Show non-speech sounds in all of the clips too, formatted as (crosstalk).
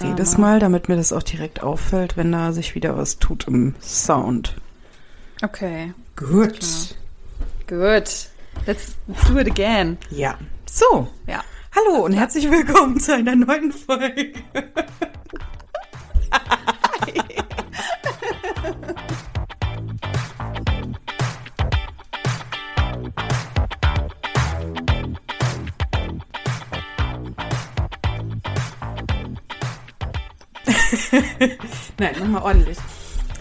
drehe das mal, damit mir das auch direkt auffällt, wenn da sich wieder was tut im Sound. Okay. Gut. Gut. Let's, let's do it again. Ja. So. Ja. Hallo und herzlich willkommen zu einer neuen Folge. (laughs) Nein, nochmal ordentlich.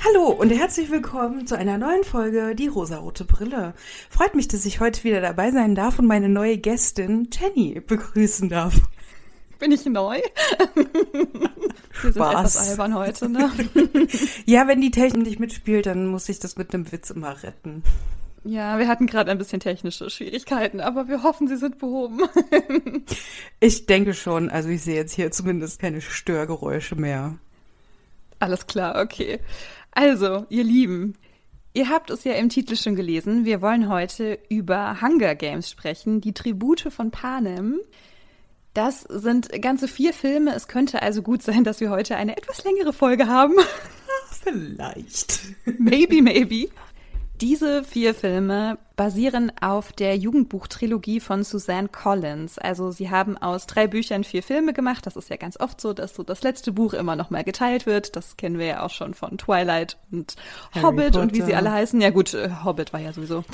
Hallo und herzlich willkommen zu einer neuen Folge Die rosarote Brille. Freut mich, dass ich heute wieder dabei sein darf und meine neue Gästin Jenny begrüßen darf. Bin ich neu? (laughs) Wir sind etwas albern heute, ne? (laughs) ja, wenn die Technik nicht mitspielt, dann muss ich das mit einem Witz immer retten. Ja, wir hatten gerade ein bisschen technische Schwierigkeiten, aber wir hoffen, sie sind behoben. ich denke schon. Also ich sehe jetzt hier zumindest keine Störgeräusche mehr. Alles klar, okay. Also, ihr Lieben, ihr habt es ja im Titel schon gelesen. Wir wollen heute über Hunger Games sprechen, die Tribute von Panem. Das sind ganze vier Filme. Es könnte also gut sein, dass wir heute eine etwas längere Folge haben. (laughs) Vielleicht. maybe, maybe. Diese vier Filme basieren auf der Jugendbuchtrilogie von Suzanne Collins. Also sie haben aus drei Büchern vier Filme gemacht. Das ist ja ganz oft so, dass so das letzte Buch immer noch mal geteilt wird. Das kennen wir ja auch schon von Twilight und Harry Hobbit Potter. und wie sie alle heißen. Ja gut, äh, Hobbit war ja sowieso.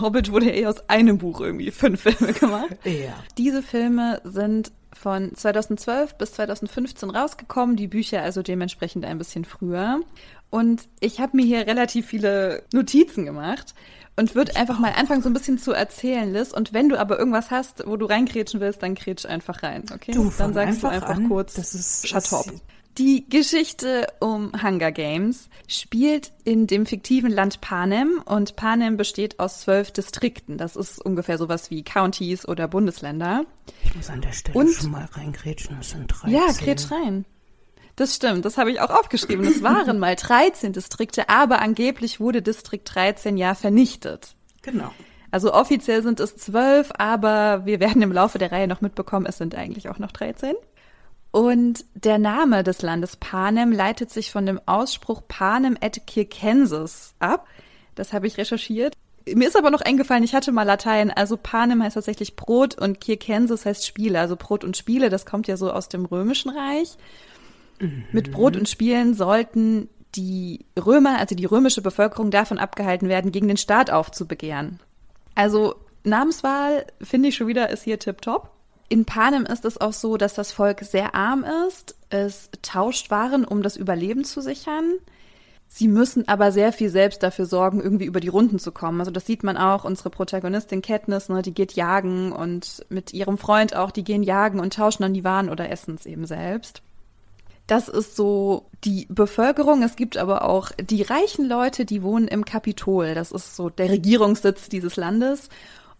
Hobbit wurde ja eh aus einem Buch irgendwie fünf Filme gemacht. (laughs) Ja. Diese Filme sind von 2012 bis 2015 rausgekommen, die Bücher also dementsprechend ein bisschen früher. Und ich habe mir hier relativ viele Notizen gemacht und würde einfach mal anfangen, so ein bisschen zu erzählen, Liz. Und wenn du aber irgendwas hast, wo du reingrätschen willst, dann grätsch einfach rein, okay? Du, dann sagst einfach du einfach an. kurz, das ist Schatop. Die Geschichte um Hunger Games spielt in dem fiktiven Land Panem und Panem besteht aus zwölf Distrikten. Das ist ungefähr sowas wie Counties oder Bundesländer. Ich muss an der Stelle und, schon mal reingrätschen, das sind 13. Ja, grätsch rein. Das stimmt, das habe ich auch aufgeschrieben. Es waren mal 13 Distrikte, aber angeblich wurde Distrikt 13 ja vernichtet. Genau. Also offiziell sind es zwölf, aber wir werden im Laufe der Reihe noch mitbekommen, es sind eigentlich auch noch 13. Und der Name des Landes Panem leitet sich von dem Ausspruch Panem et Circenses ab. Das habe ich recherchiert. Mir ist aber noch eingefallen, ich hatte mal Latein, also Panem heißt tatsächlich Brot und Circenses heißt Spiele, also Brot und Spiele, das kommt ja so aus dem Römischen Reich. Mit Brot und Spielen sollten die Römer, also die römische Bevölkerung, davon abgehalten werden, gegen den Staat aufzubegehren. Also Namenswahl finde ich schon wieder ist hier tipptopp. In Panem ist es auch so, dass das Volk sehr arm ist. Es tauscht Waren, um das Überleben zu sichern. Sie müssen aber sehr viel selbst dafür sorgen, irgendwie über die Runden zu kommen. Also das sieht man auch, unsere Protagonistin Katniss, ne, die geht jagen und mit ihrem Freund auch, die gehen jagen und tauschen dann die Waren oder essen es eben selbst. Das ist so die Bevölkerung. Es gibt aber auch die reichen Leute, die wohnen im Kapitol. Das ist so der Regierungssitz dieses Landes.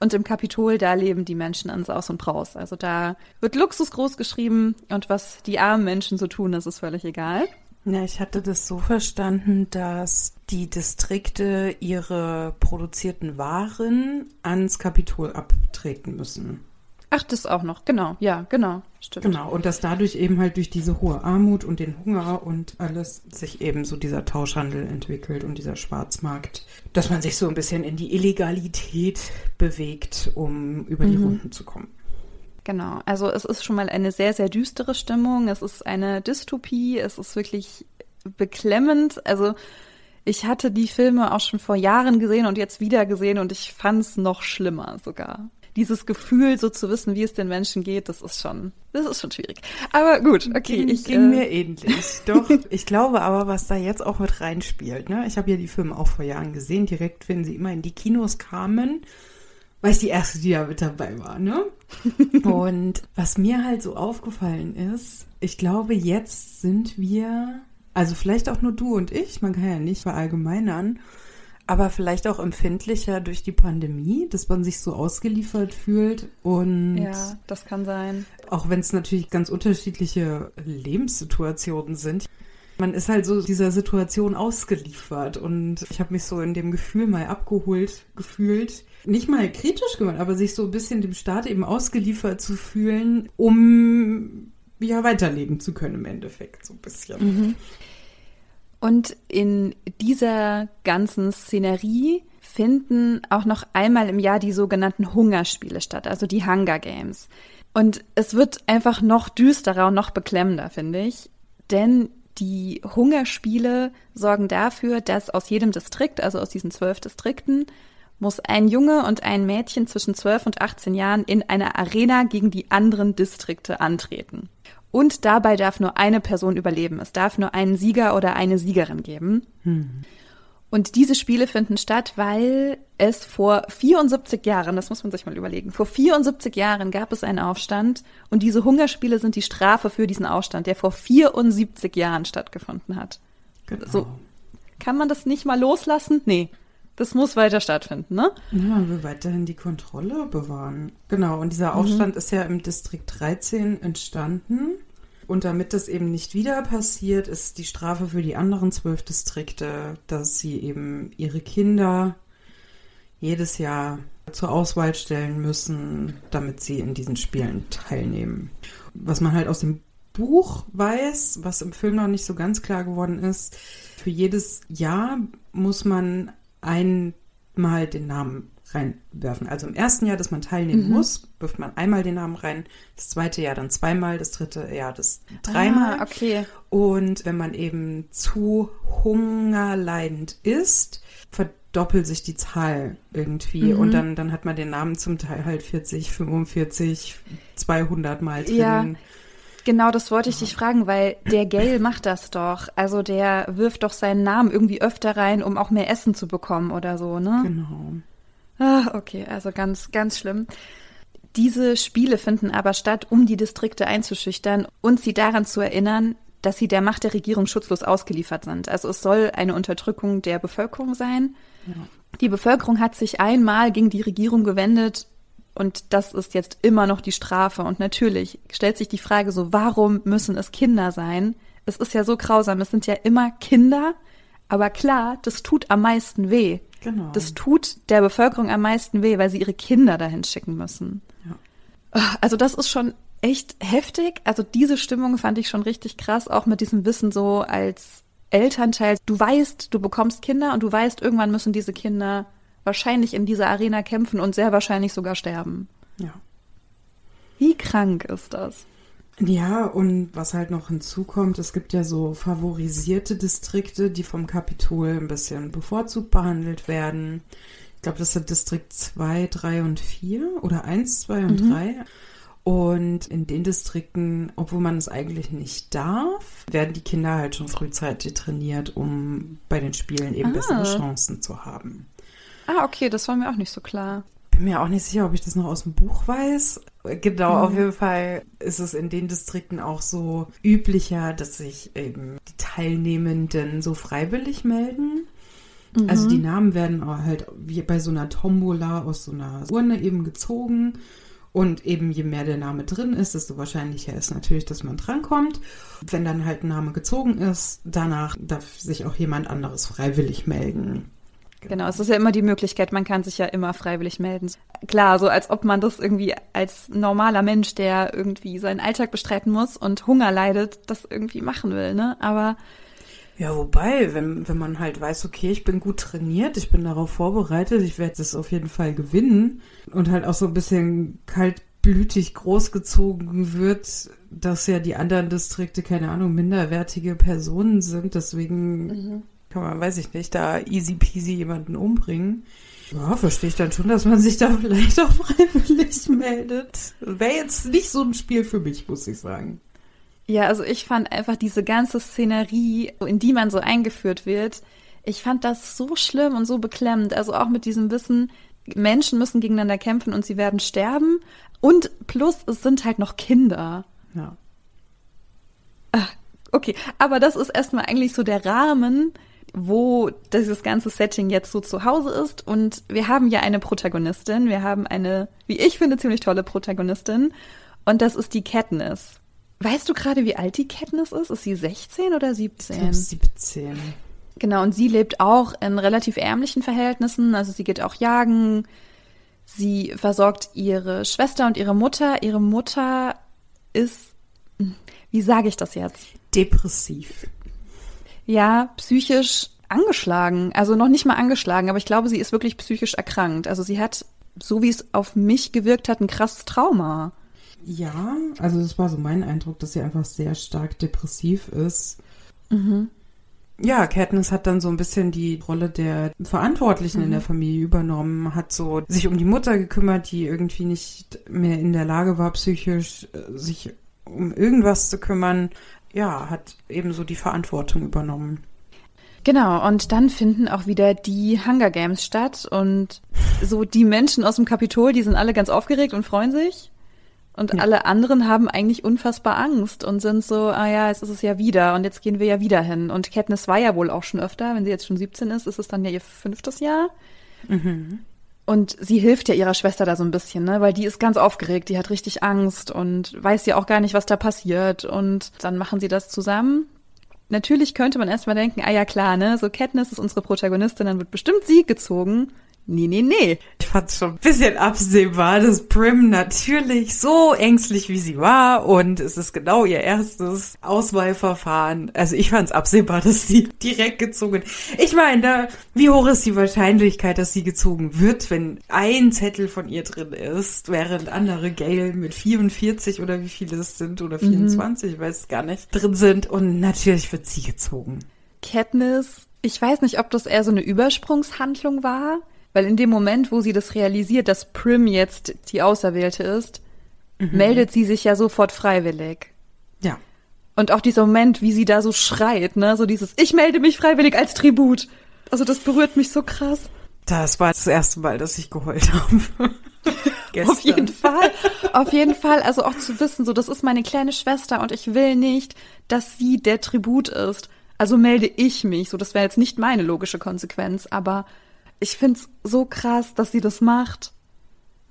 Und im Kapitol, da leben die Menschen an Saus und Braus. Also da wird Luxus groß geschrieben und was die armen Menschen so tun, das ist völlig egal. Ja, ich hatte das so verstanden, dass die Distrikte ihre produzierten Waren ans Kapitol abtreten müssen. Ach, das auch noch, genau, ja, genau, stimmt. Genau, und dass dadurch eben halt durch diese hohe Armut und den Hunger und alles sich eben so dieser Tauschhandel entwickelt und dieser Schwarzmarkt, dass man sich so ein bisschen in die Illegalität bewegt, um über die mhm. Runden zu kommen. Genau, also es ist schon mal eine sehr, sehr düstere Stimmung, es ist eine Dystopie, es ist wirklich beklemmend, also ich hatte die Filme auch schon vor Jahren gesehen und jetzt wieder gesehen und ich fand es noch schlimmer sogar dieses Gefühl, so zu wissen, wie es den Menschen geht, das ist schon, das ist schon schwierig. Aber gut, okay. Ging, ich, ging äh, mir ähnlich. (laughs) Doch, ich glaube aber, was da jetzt auch mit reinspielt, ne? Ich habe ja die Filme auch vor Jahren gesehen, direkt, wenn sie immer in die Kinos kamen, weil ich die erste, die da mit dabei war, ne? (laughs) Und was mir halt so aufgefallen ist, ich glaube, jetzt sind wir, also vielleicht auch nur du und ich, man kann ja nicht verallgemeinern, aber vielleicht auch empfindlicher durch die Pandemie, dass man sich so ausgeliefert fühlt und ja, das kann sein. Auch wenn es natürlich ganz unterschiedliche Lebenssituationen sind. Man ist halt so dieser Situation ausgeliefert und ich habe mich so in dem Gefühl mal abgeholt gefühlt. Nicht mal kritisch gemacht, aber sich so ein bisschen dem Staat eben ausgeliefert zu fühlen, um ja weiterleben zu können im Endeffekt, so ein bisschen. Mhm. Und in dieser ganzen Szenerie finden auch noch einmal im Jahr die sogenannten Hungerspiele statt, also die Hunger Games. Und es wird einfach noch düsterer und noch beklemmender, finde ich. Denn die Hungerspiele sorgen dafür, dass aus jedem Distrikt, also aus diesen zwölf Distrikten, muss ein Junge und ein Mädchen zwischen 12 und 18 Jahren in einer Arena gegen die anderen Distrikte antreten. Und dabei darf nur eine Person überleben. Es darf nur einen Sieger oder eine Siegerin geben. Hm. Und diese Spiele finden statt, weil es vor 74 Jahren, das muss man sich mal überlegen, vor 74 Jahren gab es einen Aufstand und diese Hungerspiele sind die Strafe für diesen Aufstand, der vor 74 Jahren stattgefunden hat. Genau. So, kann man das nicht mal loslassen? Nee. Das muss weiter stattfinden, ne? Ja, man will weiterhin die Kontrolle bewahren. Genau, und dieser Aufstand mhm. ist ja im Distrikt 13 entstanden. Und damit das eben nicht wieder passiert, ist die Strafe für die anderen zwölf Distrikte, dass sie eben ihre Kinder jedes Jahr zur Auswahl stellen müssen, damit sie in diesen Spielen teilnehmen. Was man halt aus dem Buch weiß, was im Film noch nicht so ganz klar geworden ist, für jedes Jahr muss man einmal den Namen reinwerfen. Also im ersten Jahr, dass man teilnehmen mhm. muss, wirft man einmal den Namen rein, das zweite Jahr dann zweimal, das dritte Jahr das dreimal. Ah, okay. Und wenn man eben zu hungerleidend ist, verdoppelt sich die Zahl irgendwie mhm. und dann, dann hat man den Namen zum Teil halt 40, 45, 200 Mal drin. Ja. Genau, das wollte ich dich fragen, weil der Gail macht das doch. Also der wirft doch seinen Namen irgendwie öfter rein, um auch mehr Essen zu bekommen oder so, ne? Genau. Ah, okay, also ganz, ganz schlimm. Diese Spiele finden aber statt, um die Distrikte einzuschüchtern und sie daran zu erinnern, dass sie der Macht der Regierung schutzlos ausgeliefert sind. Also es soll eine Unterdrückung der Bevölkerung sein. Ja. Die Bevölkerung hat sich einmal gegen die Regierung gewendet und das ist jetzt immer noch die Strafe. Und natürlich stellt sich die Frage so, warum müssen es Kinder sein? Es ist ja so grausam, es sind ja immer Kinder, aber klar, das tut am meisten weh. Genau. Das tut der Bevölkerung am meisten weh, weil sie ihre Kinder dahin schicken müssen. Ja. Also das ist schon echt heftig. Also diese Stimmung fand ich schon richtig krass, auch mit diesem Wissen so als Elternteil. Du weißt, du bekommst Kinder und du weißt, irgendwann müssen diese Kinder wahrscheinlich in dieser Arena kämpfen und sehr wahrscheinlich sogar sterben. Ja. Wie krank ist das? Ja, und was halt noch hinzukommt, es gibt ja so favorisierte Distrikte, die vom Kapitol ein bisschen bevorzugt behandelt werden. Ich glaube, das sind Distrikt 2, 3 und 4 oder 1, 2 und mhm. 3. Und in den Distrikten, obwohl man es eigentlich nicht darf, werden die Kinder halt schon frühzeitig trainiert, um bei den Spielen eben ah. bessere Chancen zu haben. Ah, okay, das war mir auch nicht so klar bin mir auch nicht sicher, ob ich das noch aus dem Buch weiß. Genau, mhm. auf jeden Fall ist es in den Distrikten auch so üblicher, dass sich eben die Teilnehmenden so freiwillig melden. Mhm. Also die Namen werden halt wie bei so einer Tombola aus so einer Urne eben gezogen. Und eben je mehr der Name drin ist, desto wahrscheinlicher ist natürlich, dass man drankommt. Wenn dann halt ein Name gezogen ist, danach darf sich auch jemand anderes freiwillig melden. Genau. es ist ja immer die Möglichkeit, man kann sich ja immer freiwillig melden. Klar, so als ob man das irgendwie als normaler Mensch, der irgendwie seinen Alltag bestreiten muss und Hunger leidet, das irgendwie machen will, ne? Aber ja, wobei, wenn, wenn man halt weiß, okay, ich bin gut trainiert, ich bin darauf vorbereitet, ich werde das auf jeden Fall gewinnen und halt auch so ein bisschen kaltblütig großgezogen wird, dass ja die anderen Distrikte, keine Ahnung, minderwertige Personen sind, deswegen mhm kann man, weiß ich nicht, da easy peasy jemanden umbringen. Ja, verstehe ich dann schon, dass man sich da vielleicht auch (laughs) freiwillig meldet. Wäre jetzt nicht so ein Spiel für mich, muss ich sagen. Ja, also ich fand einfach diese ganze Szenerie, in die man so eingeführt wird, ich fand das so schlimm und so beklemmend. Also auch mit diesem Wissen, Menschen müssen gegeneinander kämpfen und sie werden sterben. Und plus, es sind halt noch Kinder. Ja. Ach, okay, aber das ist erstmal eigentlich so der Rahmen, wo dieses ganze Setting jetzt so zu Hause ist. Und wir haben ja eine Protagonistin. Wir haben eine, wie ich finde, ziemlich tolle Protagonistin. Und das ist die Katniss. Weißt du gerade, wie alt die Katniss ist? Ist sie 16 oder 17? Ich glaube 17. Genau, und sie lebt auch in relativ ärmlichen Verhältnissen. Also sie geht auch jagen. Sie versorgt ihre Schwester und ihre Mutter. Ihre Mutter ist wie sage ich das jetzt? Depressiv. Ja, psychisch angeschlagen. Also noch nicht mal angeschlagen, aber ich glaube, sie ist wirklich psychisch erkrankt. Also sie hat, so wie es auf mich gewirkt hat, ein krasses Trauma. Ja, also das war so mein Eindruck, dass sie einfach sehr stark depressiv ist. Mhm. Ja, Katniss hat dann so ein bisschen die Rolle der Verantwortlichen mhm. in der Familie übernommen, hat so sich um die Mutter gekümmert, die irgendwie nicht mehr in der Lage war, psychisch äh, sich um irgendwas zu kümmern. Ja, hat eben so die Verantwortung übernommen. Genau, und dann finden auch wieder die Hunger Games statt und so die Menschen aus dem Kapitol, die sind alle ganz aufgeregt und freuen sich. Und ja. alle anderen haben eigentlich unfassbar Angst und sind so, ah ja, jetzt ist es ja wieder und jetzt gehen wir ja wieder hin. Und Katniss war ja wohl auch schon öfter, wenn sie jetzt schon 17 ist, ist es dann ja ihr fünftes Jahr. Mhm. Und sie hilft ja ihrer Schwester da so ein bisschen, ne? Weil die ist ganz aufgeregt, die hat richtig Angst und weiß ja auch gar nicht, was da passiert. Und dann machen sie das zusammen. Natürlich könnte man erstmal denken, ah ja klar, ne? So Katniss ist unsere Protagonistin, dann wird bestimmt sie gezogen. Nee, nee, nee. Ich fand es schon ein bisschen absehbar, dass Prim natürlich so ängstlich wie sie war und es ist genau ihr erstes Auswahlverfahren. Also ich fand es absehbar, dass sie (laughs) direkt gezogen. Ich meine, wie hoch ist die Wahrscheinlichkeit, dass sie gezogen wird, wenn ein Zettel von ihr drin ist, während andere Gale mit 44 oder wie viele es sind oder 24, mhm. ich weiß gar nicht, drin sind und natürlich wird sie gezogen. Katniss ich weiß nicht, ob das eher so eine Übersprungshandlung war, weil in dem Moment, wo sie das realisiert, dass Prim jetzt die Auserwählte ist, mhm. meldet sie sich ja sofort freiwillig. Ja. Und auch dieser Moment, wie sie da so schreit, ne, so dieses Ich melde mich freiwillig als Tribut. Also das berührt mich so krass. Das war das erste Mal, dass ich geheult habe. (laughs) auf jeden Fall. Auf jeden Fall. Also auch zu wissen, so, das ist meine kleine Schwester und ich will nicht, dass sie der Tribut ist. Also melde ich mich. So, das wäre jetzt nicht meine logische Konsequenz, aber ich find's so krass, dass sie das macht.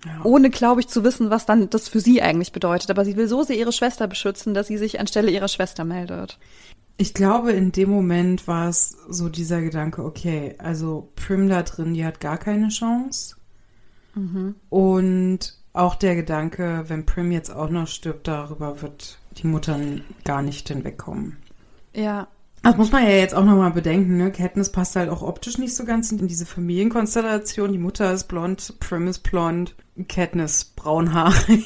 Ja. Ohne, glaube ich, zu wissen, was dann das für sie eigentlich bedeutet. Aber sie will so sehr ihre Schwester beschützen, dass sie sich anstelle ihrer Schwester meldet. Ich glaube, in dem Moment war es so dieser Gedanke, okay, also Prim da drin, die hat gar keine Chance. Mhm. Und auch der Gedanke, wenn Prim jetzt auch noch stirbt, darüber wird die Mutter gar nicht hinwegkommen. Ja, das muss man ja jetzt auch nochmal bedenken, ne? Katniss passt halt auch optisch nicht so ganz in diese Familienkonstellation. Die Mutter ist blond, Prim ist blond, Katniss braunhaarig.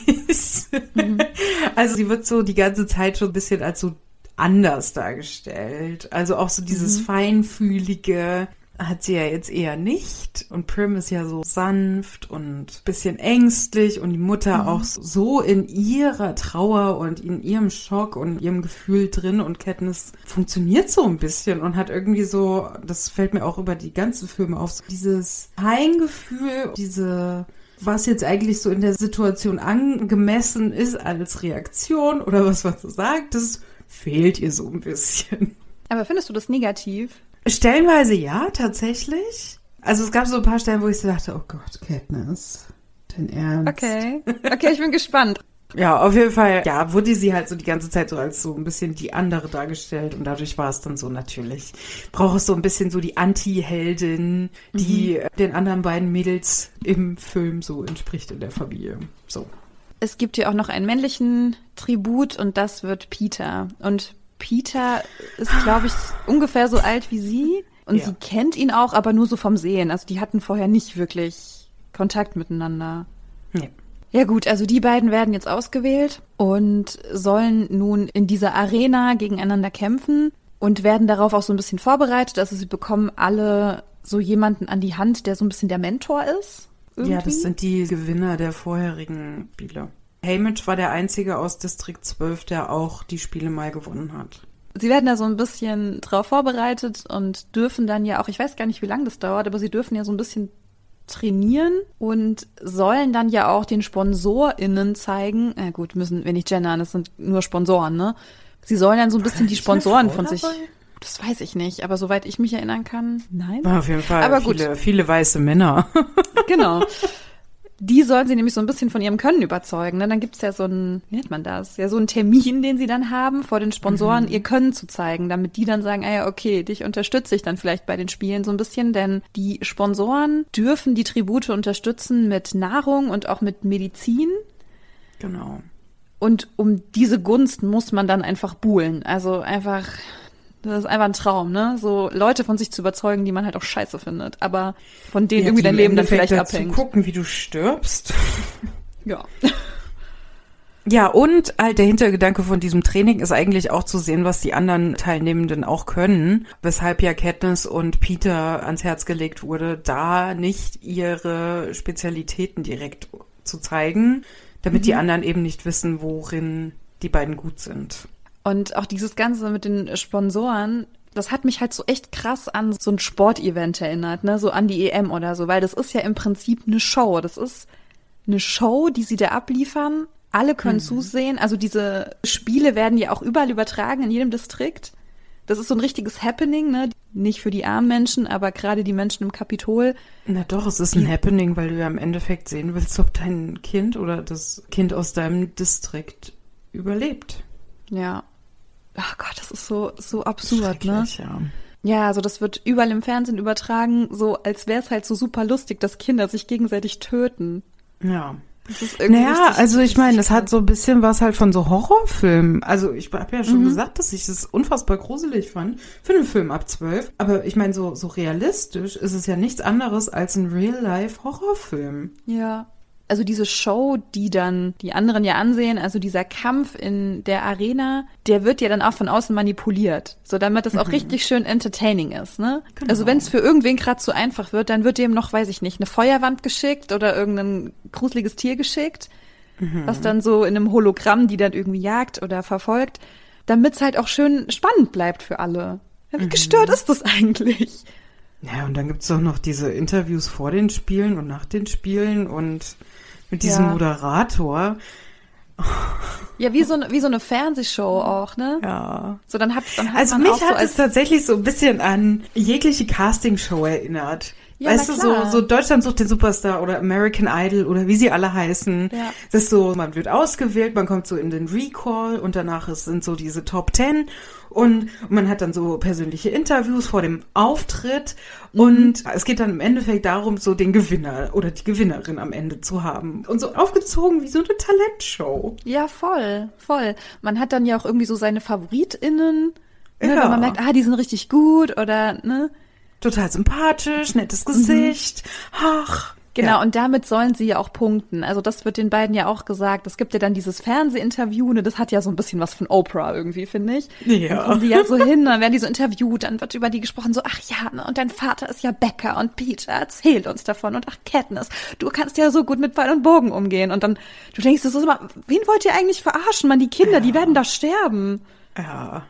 Mhm. (laughs) Also sie wird so die ganze Zeit schon ein bisschen als so anders dargestellt. Also auch so dieses mhm. feinfühlige, hat sie ja jetzt eher nicht. Und Prim ist ja so sanft und bisschen ängstlich und die Mutter mhm. auch so in ihrer Trauer und in ihrem Schock und ihrem Gefühl drin und Katniss funktioniert so ein bisschen und hat irgendwie so, das fällt mir auch über die ganzen Filme auf, so dieses Heimgefühl, diese was jetzt eigentlich so in der Situation angemessen ist als Reaktion oder was man so sagt, das fehlt ihr so ein bisschen. Aber findest du das negativ? Stellenweise ja, tatsächlich. Also es gab so ein paar Stellen, wo ich so dachte, oh Gott, Katniss, dein Ernst. Okay, okay, ich bin gespannt. (laughs) Ja, auf jeden Fall, ja, wurde sie halt so die ganze Zeit so als so ein bisschen die andere dargestellt und dadurch war es dann so natürlich, braucht es so ein bisschen so die Anti-Heldin, die mhm. den anderen beiden Mädels im Film so entspricht in der Familie. So. Es gibt hier auch noch einen männlichen Tribut und das wird Peter. Und Peter ist, glaube ich, ungefähr so alt wie sie. Und ja. sie kennt ihn auch, aber nur so vom Sehen. Also die hatten vorher nicht wirklich Kontakt miteinander. Ja. Ja gut, also die beiden werden jetzt ausgewählt und sollen nun in dieser Arena gegeneinander kämpfen und werden darauf auch so ein bisschen vorbereitet. Also sie bekommen alle so jemanden an die Hand, der so ein bisschen der Mentor ist. Irgendwie. Ja, das sind die Gewinner der vorherigen Spiele. Hamish war der einzige aus Distrikt 12, der auch die Spiele mal gewonnen hat. Sie werden da so ein bisschen drauf vorbereitet und dürfen dann ja auch, ich weiß gar nicht, wie lange das dauert, aber sie dürfen ja so ein bisschen trainieren und sollen dann ja auch den SponsorInnen zeigen, na gut, müssen wir nicht gendern, das sind nur Sponsoren, ne? Sie sollen dann so ein bisschen die Sponsoren von sich. Das weiß ich nicht, aber soweit ich mich erinnern kann, nein. Auf jeden Fall aber viele, gut. viele weiße Männer. genau. (laughs) die sollen sie nämlich so ein bisschen von ihrem Können überzeugen. Ne? Dann gibt's ja so ein, wie nennt man das? Ja, so ein Termin, den sie dann haben, vor den Sponsoren mhm. ihr Können zu zeigen, damit die dann sagen, ah ja, okay, dich unterstütze ich dann vielleicht bei den Spielen so ein bisschen, denn die Sponsoren dürfen die Tribute unterstützen mit Nahrung und auch mit Medizin. Genau. Und um diese Gunst muss man dann einfach buhlen. Also einfach, das ist einfach ein Traum, ne? So Leute von sich zu überzeugen, die man halt auch scheiße findet. Aber von denen Ja, irgendwie die dein Leben dann vielleicht dazu abhängt. gucken, wie du stirbst. (laughs) Ja. Ja, und halt der Hintergedanke von diesem Training ist eigentlich auch zu sehen, was die anderen Teilnehmenden auch können, weshalb ja Katniss und Peter ans Herz gelegt wurde, da nicht ihre Spezialitäten direkt zu zeigen, damit die anderen eben nicht wissen, worin die beiden gut sind. Und auch dieses Ganze mit den Sponsoren, das hat mich halt so echt krass an so ein Sportevent erinnert, ne? So an die EM oder so, weil das ist ja im Prinzip eine Show. Das ist eine Show, die sie da abliefern. Alle können zusehen. Also diese Spiele werden ja auch überall übertragen in jedem Distrikt. Das ist so ein richtiges Happening, ne? Nicht für die armen Menschen, aber gerade die Menschen im Kapitol. Na doch, es ist ein Happening, weil du ja im Endeffekt sehen willst, ob dein Kind oder das Kind aus deinem Distrikt überlebt. Ja. Ach Gott, das ist so, so absurd, ne? Ja. Ja, also das wird überall im Fernsehen übertragen, so als wäre es halt so super lustig, dass Kinder sich gegenseitig töten. Ja. Das ist irgendwie Naja, richtig- also ich meine, das hat so ein bisschen was halt von so Horrorfilmen. Also ich habe ja schon gesagt, dass ich das unfassbar gruselig fand für einen Film ab zwölf. Aber ich meine, so, so realistisch ist es ja nichts anderes als ein Real-Life-Horrorfilm. Ja. Also diese Show, die dann die anderen ja ansehen, also dieser Kampf in der Arena, der wird ja dann auch von außen manipuliert, so damit es auch richtig schön entertaining ist, ne? Genau. Also wenn es für irgendwen gerade zu einfach wird, dann wird dem noch, weiß ich nicht, eine Feuerwand geschickt oder irgendein gruseliges Tier geschickt, was dann so in einem Hologramm die dann irgendwie jagt oder verfolgt, damit es halt auch schön spannend bleibt für alle. Wie gestört ist das eigentlich? Ja, und dann gibt's doch noch diese Interviews vor den Spielen und nach den Spielen und mit diesem Ja. Moderator. Ja, wie so, eine- wie so eine Fernsehshow auch, ne? Ja. So, dann hat, dann hat Also mich so hat als es tatsächlich so ein bisschen an jegliche Castingshow erinnert. Ja, weißt du, so, so Deutschland sucht den Superstar oder American Idol oder wie sie alle heißen. Ja. Das ist so, man wird ausgewählt, man kommt so in den Recall und danach ist, sind so diese Top Ten und man hat dann so persönliche Interviews vor dem Auftritt Mhm. und es geht dann im Endeffekt darum, so den Gewinner oder die Gewinnerin am Ende zu haben. Und so aufgezogen wie so eine Talentshow. Ja, voll, voll. Man hat dann ja auch irgendwie so seine FavoritInnen, ne, Ja. wenn man merkt, ah, die sind richtig gut oder, ne? Total sympathisch, nettes Gesicht. Ach. Genau, Ja. und damit sollen sie ja auch punkten. Also das wird den beiden ja auch gesagt. Es gibt ja dann dieses Fernsehinterview, ne, das hat ja so ein bisschen was von Oprah irgendwie, finde ich. Ja. Dann kommen die ja so hin, dann werden die so interviewt, dann wird über die gesprochen, so, ach ja, ne, und dein Vater ist ja Bäcker und Peter erzählt uns davon und ach, Katniss, du kannst ja so gut mit Pfeil und Bogen umgehen. Und dann, du denkst, das ist immer, wen wollt ihr eigentlich verarschen, man, die Kinder, die werden da sterben. Ja.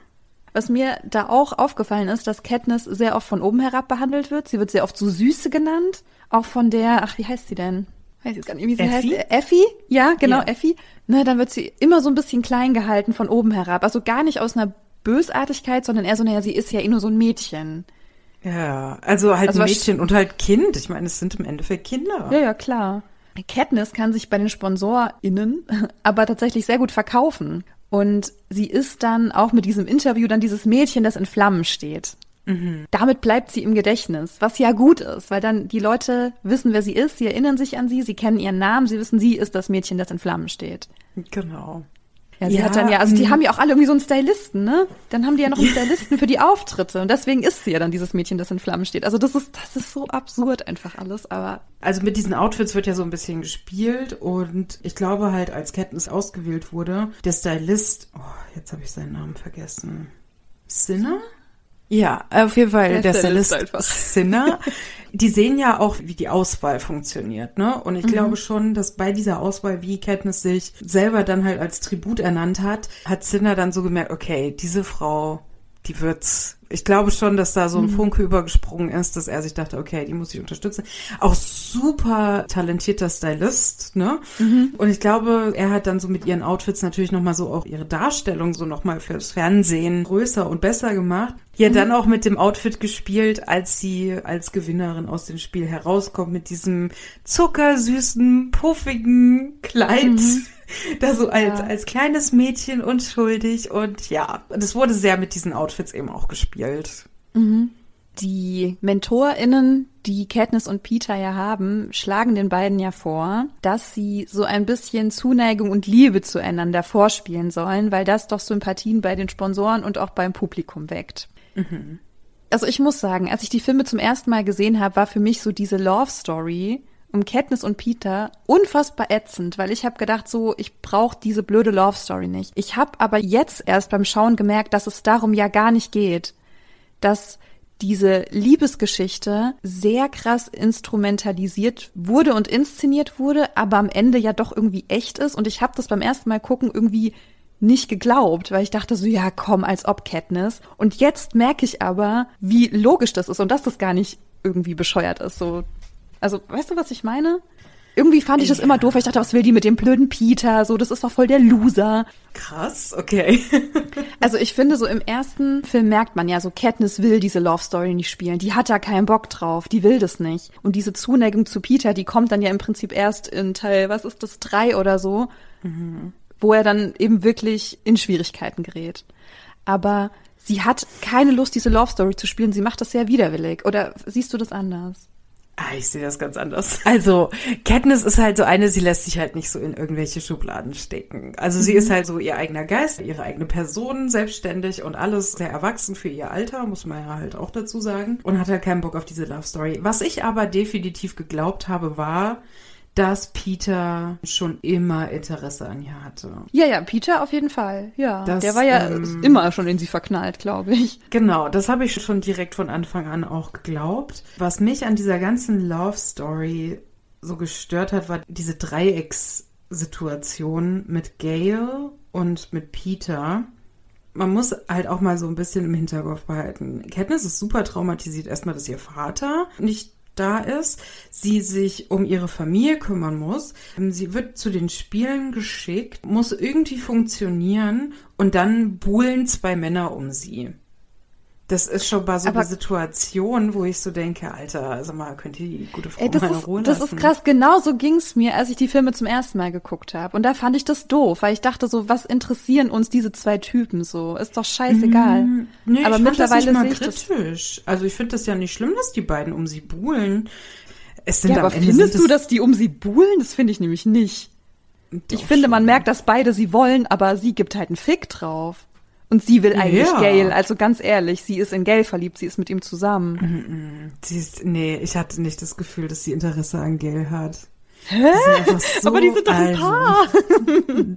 Was mir da auch aufgefallen ist, dass Katniss sehr oft von oben herab behandelt wird. Sie wird sehr oft so Süße genannt. Auch von der, ach, wie heißt sie denn? Weiß jetzt gar nicht, wie sie Effi? heißt. Effi? Ja, genau, Ja. Effi. Ne, dann wird sie immer so ein bisschen klein gehalten von oben herab. Also gar nicht aus einer Bösartigkeit, sondern eher so, naja, sie ist ja eh nur so ein Mädchen. Ja, also halt Also Mädchen und halt Kind. Ich meine, es sind im Endeffekt Kinder. Ja, ja, klar. Katniss kann sich bei den SponsorInnen (laughs) aber tatsächlich sehr gut verkaufen. Und sie ist dann auch mit diesem Interview dann dieses Mädchen, das in Flammen steht. Damit bleibt sie im Gedächtnis, was ja gut ist, weil dann die Leute wissen, wer sie ist, sie erinnern sich an sie, sie kennen ihren Namen, sie wissen, sie ist das Mädchen, das in Flammen steht. Genau. Ja, sie Ja, hat dann ja, also die mm. haben ja auch alle irgendwie so einen Stylisten, ne? Dann haben die ja noch einen Stylisten für die Auftritte und deswegen ist sie ja dann dieses Mädchen, das in Flammen steht. Also das ist, das ist so absurd einfach alles, aber Also mit diesen Outfits wird ja so ein bisschen gespielt und ich glaube halt, als Katniss ausgewählt wurde, der Stylist, oh, jetzt habe ich seinen Namen vergessen. Sinner? Ja, auf jeden Fall Der der, einfach. Sinner. Die sehen ja auch, wie die Auswahl funktioniert, ne? Und Mhm. ich glaube schon, dass bei dieser Auswahl, wie Katniss sich selber dann halt als Tribut ernannt hat, hat Sinner dann so gemerkt, okay, diese Frau, die wird's. Ich glaube schon, dass da so Mhm. ein Funke übergesprungen ist, dass er sich dachte, okay, die muss ich unterstützen. Auch super talentierter Stylist, ne? Mhm. Und ich glaube, er hat dann so mit ihren Outfits natürlich nochmal so auch ihre Darstellung so nochmal fürs Fernsehen größer und besser gemacht. Ja, Mhm. dann auch mit dem Outfit gespielt, als sie als Gewinnerin aus dem Spiel herauskommt, mit diesem zuckersüßen, puffigen Kleid. (laughs) Da so als, Ja. als kleines Mädchen unschuldig und ja, das wurde sehr mit diesen Outfits eben auch gespielt. Die MentorInnen, die Katniss und Peter ja haben, schlagen den beiden ja vor, dass sie so ein bisschen Zuneigung und Liebe zueinander vorspielen sollen, weil das doch Sympathien bei den Sponsoren und auch beim Publikum weckt. Mhm. Also ich muss sagen, als ich die Filme zum ersten Mal gesehen habe, war für mich so diese Love Story um Katniss und Peter unfassbar ätzend, weil ich habe gedacht, so, ich brauche diese blöde Love Story nicht. Ich habe aber jetzt erst beim Schauen gemerkt, dass es darum ja gar nicht geht. Dass diese Liebesgeschichte sehr krass instrumentalisiert wurde und inszeniert wurde, aber am Ende ja doch irgendwie echt ist. Und ich habe das beim ersten Mal gucken irgendwie nicht geglaubt, weil ich dachte so, ja, komm, als ob Katniss. Und jetzt merke ich aber, wie logisch das ist und dass das gar nicht irgendwie bescheuert ist. So, also, weißt du, was ich meine? Irgendwie fand ich das ja. immer doof, weil ich dachte, was will die mit dem blöden Peter? So, das ist doch voll der Loser. Krass, okay. (laughs) also ich finde, so im ersten Film merkt man ja, so Katniss will diese Love Story nicht spielen. Die hat da keinen Bock drauf, die will das nicht. Und diese Zuneigung zu Peter, die kommt dann ja im Prinzip erst in Teil, was ist das, drei oder so, mhm. Wo er dann eben wirklich in Schwierigkeiten gerät. Aber sie hat keine Lust, diese Love Story zu spielen. Sie macht das sehr widerwillig. Oder siehst du das anders? Ah, ich sehe das ganz anders. (laughs) Also, Katniss ist halt so eine, sie lässt sich halt nicht so in irgendwelche Schubladen stecken. Also sie mhm. ist halt so ihr eigener Geist, ihre eigene Person, selbstständig und alles sehr erwachsen für ihr Alter, muss man ja halt auch dazu sagen. Und hat halt keinen Bock auf diese Love Story. Was ich aber definitiv geglaubt habe, war, dass Peter schon immer Interesse an ihr hatte. Ja, ja, Peter auf jeden Fall. Ja, das, der war ja ähm, immer schon in sie verknallt, glaube ich. Genau, das habe ich schon direkt von Anfang an auch geglaubt. Was mich an dieser ganzen Love Story so gestört hat, war diese Dreieckssituation mit Gail und mit Peter. Man muss halt auch mal so ein bisschen im Hinterkopf behalten. Katniss ist super traumatisiert erstmal, dass ihr Vater nicht da ist, sie sich um ihre Familie kümmern muss. Sie wird zu den Spielen geschickt, muss irgendwie funktionieren und dann buhlen zwei Männer um sie. Das ist schon mal so aber, eine Situation, wo ich so denke, Alter, sag mal, könnt ihr die gute Frau ey, das mal ist, Ruhe Das ist krass, genau so ging's mir, als ich die Filme zum ersten Mal geguckt habe. Und da fand ich das doof, weil ich dachte so, was interessieren uns diese zwei Typen so? Ist doch scheißegal. Mm, nee, aber ich mittlerweile sehe ich kritisch. Das also ich finde das ja nicht schlimm, dass die beiden um sie buhlen. Es sind ja, aber Ende findest du, dass die um sie buhlen? Das finde ich nämlich nicht. Doch ich finde, man merkt, dass beide sie wollen, aber sie gibt halt einen Fick drauf. Und sie will eigentlich ja. Gail. Also ganz ehrlich, sie ist in Gail verliebt, sie ist mit ihm zusammen. Mm -mm. Sie ist, nee, ich hatte nicht das Gefühl, dass sie Interesse an Gail hat. Hä? So Aber die sind doch ein Paar.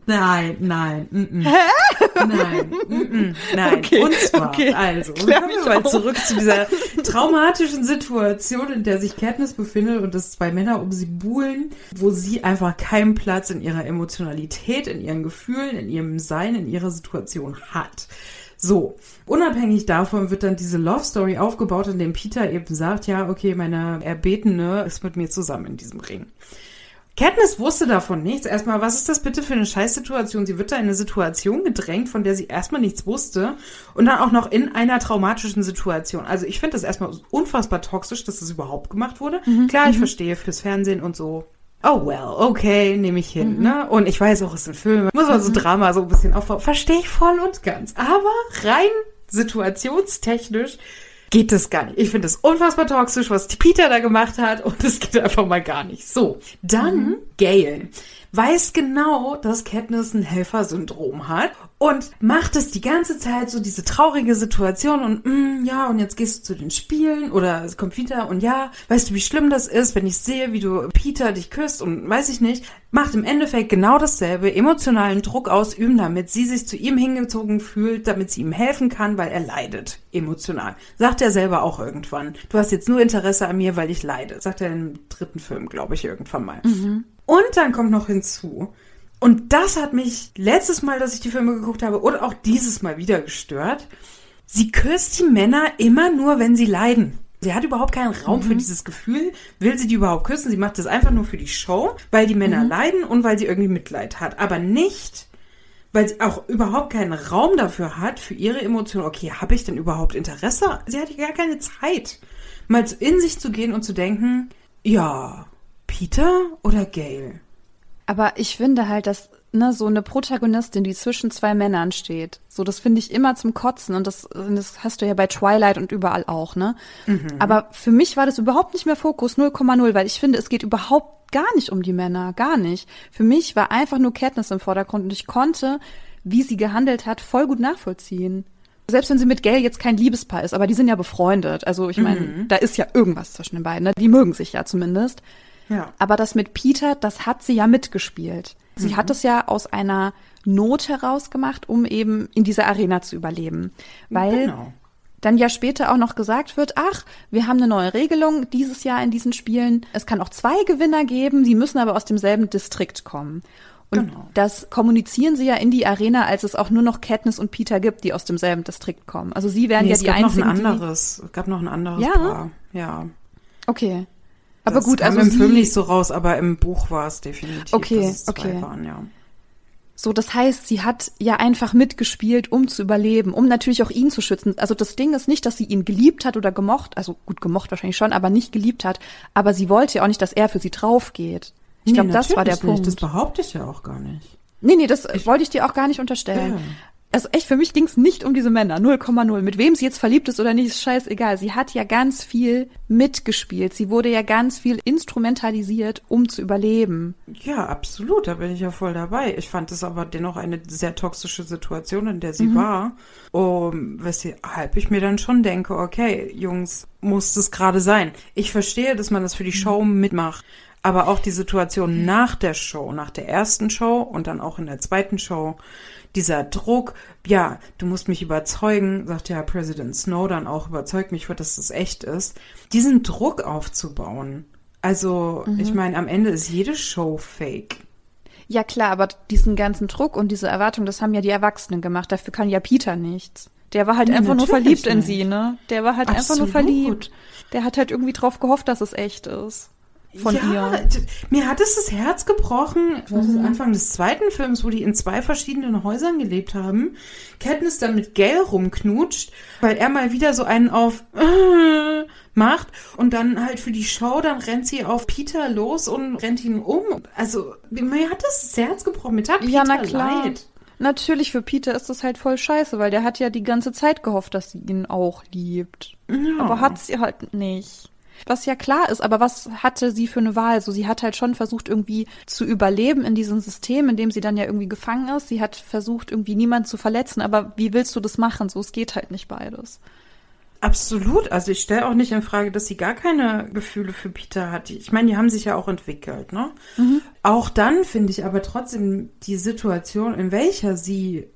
nein, nein, mm -mm. Hä? Nein, mm nein. Okay, Und zwar, okay. also, kommen wir mal auf. zurück zu dieser traumatischen Situation, in der sich Katniss befindet und dass zwei Männer um sie buhlen, wo sie einfach keinen Platz in ihrer Emotionalität, in ihren Gefühlen, in ihrem Sein, in ihrer Situation hat. So, unabhängig davon wird dann diese Love Story aufgebaut, in dem Peter eben sagt, ja, okay, meine Erbetene ist mit mir zusammen in diesem Ring. Katniss wusste davon nichts. Erstmal, was ist das bitte für eine Scheißsituation? Sie wird da in eine Situation gedrängt, von der sie erstmal nichts wusste und dann auch noch in einer traumatischen Situation. Also ich finde das erstmal unfassbar toxisch, dass das überhaupt gemacht wurde. Mhm. Klar, ich mhm. verstehe fürs Fernsehen und so. Oh well, okay, nehme ich hin, mhm. ne? Und ich weiß auch, es ist ein Film, muss man so mhm. Drama so ein bisschen aufbauen. Verstehe ich voll und ganz. Aber rein situationstechnisch geht das gar nicht. Ich finde es unfassbar toxisch, was Peter da gemacht hat und es geht einfach mal gar nicht. So, dann mhm. Gail weiß genau, dass Katniss ein Helfersyndrom hat und macht es die ganze Zeit so diese traurige Situation und mm, ja und jetzt gehst du zu den Spielen oder es kommt wieder und ja, weißt du wie schlimm das ist, wenn ich sehe, wie du Peter dich küsst und weiß ich nicht, macht im Endeffekt genau dasselbe, emotionalen Druck ausüben, damit sie sich zu ihm hingezogen fühlt, damit sie ihm helfen kann, weil er leidet emotional. Sagt er selber auch irgendwann. Du hast jetzt nur Interesse an mir, weil ich leide. Sagt er im dritten Film, glaube ich, irgendwann mal. Mhm. Und dann kommt noch hinzu, und das hat mich letztes Mal, dass ich die Filme geguckt habe, oder auch dieses Mal wieder gestört. Sie küsst die Männer immer nur, wenn sie leiden. Sie hat überhaupt keinen Raum mhm. für dieses Gefühl. Will sie die überhaupt küssen? Sie macht das einfach nur für die Show, weil die Männer mhm. leiden und weil sie irgendwie Mitleid hat. Aber nicht, weil sie auch überhaupt keinen Raum dafür hat, für ihre Emotionen. Okay, habe ich denn überhaupt Interesse? Sie hat gar keine Zeit, mal in sich zu gehen und zu denken, ja, Peter oder Gail? Aber ich finde halt, dass ne, so eine Protagonistin, die zwischen zwei Männern steht. So, das finde ich immer zum Kotzen und das, das hast du ja bei Twilight und überall auch, ne? Mhm. Aber für mich war das überhaupt nicht mehr Fokus 0,0, weil ich finde, es geht überhaupt gar nicht um die Männer, gar nicht. Für mich war einfach nur Katniss im Vordergrund und ich konnte, wie sie gehandelt hat, voll gut nachvollziehen. Selbst wenn sie mit Gail jetzt kein Liebespaar ist, aber die sind ja befreundet. Also ich meine, mhm. da ist ja irgendwas zwischen den beiden. Ne? Die mögen sich ja zumindest. Ja. Aber das mit Peter, das hat sie ja mitgespielt. Sie mhm. hat es ja aus einer Not heraus gemacht, um eben in dieser Arena zu überleben. Weil genau. dann ja später auch noch gesagt wird, ach, wir haben eine neue Regelung dieses Jahr in diesen Spielen. Es kann auch zwei Gewinner geben, die müssen aber aus demselben Distrikt kommen. Und genau. das kommunizieren sie ja in die Arena, als es auch nur noch Katniss und Peter gibt, die aus demselben Distrikt kommen. Also sie werden nee, ja die einzigen. Es gab noch ein anderes, es gab noch ein anderes ja? Paar. Ja. Okay. Aber das gut, also im Film nicht so raus, aber im Buch war es definitiv. Okay, okay. Waren, ja. So, das heißt, sie hat ja einfach mitgespielt, um zu überleben, um natürlich auch ihn zu schützen. Also das Ding ist nicht, dass sie ihn geliebt hat oder gemocht, also gut gemocht wahrscheinlich schon, aber nicht geliebt hat. Aber sie wollte ja auch nicht, dass er für sie drauf geht. Ich nee, glaube, das war der nicht. Punkt. Das behaupte ich ja auch gar nicht. Nee, nee, das ich, wollte ich dir auch gar nicht unterstellen. Ja. Also echt, für mich ging es nicht um diese Männer, 0,0. Mit wem sie jetzt verliebt ist oder nicht, ist scheißegal. Sie hat ja ganz viel mitgespielt. Sie wurde ja ganz viel instrumentalisiert, um zu überleben. Ja, absolut, da bin ich ja voll dabei. Ich fand es aber dennoch eine sehr toxische Situation, in der sie mhm. war. Um, weshalb ich mir dann schon denke, okay, Jungs, muss es gerade sein. Ich verstehe, dass man das für die Show mitmacht aber auch die Situation nach der Show, nach der ersten Show und dann auch in der zweiten Show, dieser Druck, ja, du musst mich überzeugen, sagt ja Präsident Snow dann auch, überzeugt mich, dass das echt ist, diesen Druck aufzubauen. Also, mhm. ich meine, am Ende ist jede Show fake. Ja klar, aber diesen ganzen Druck und diese Erwartung, das haben ja die Erwachsenen gemacht. Dafür kann ja Peter nichts. Der war halt nee, einfach nur verliebt nicht. in sie, ne? Der war halt Absolut. einfach nur verliebt. Der hat halt irgendwie drauf gehofft, dass es echt ist von ja, ihr. Mir hat es das Herz gebrochen, mhm. Anfang des zweiten Films, wo die in zwei verschiedenen Häusern gelebt haben. Katniss dann mit Gail rumknutscht, weil er mal wieder so einen auf äh, macht und dann halt für die Show, dann rennt sie auf Peter los und rennt ihn um. Also, mir hat das, das Herz gebrochen. Mir tat Peter ja, na klar. leid. Natürlich, für Peter ist das halt voll scheiße, weil der hat ja die ganze Zeit gehofft, dass sie ihn auch liebt. Ja. Aber hat sie halt nicht. Was ja klar ist, aber was hatte sie für eine Wahl? So, sie hat halt schon versucht, irgendwie zu überleben in diesem System, in dem sie dann ja irgendwie gefangen ist. Sie hat versucht, irgendwie niemanden zu verletzen, aber wie willst du das machen? So, es geht halt nicht beides. Absolut. Also ich stelle auch nicht in Frage, dass sie gar keine Gefühle für Peter hat. Ich meine, die haben sich ja auch entwickelt, ne? Mhm. Auch dann finde ich aber trotzdem die Situation, in welcher sie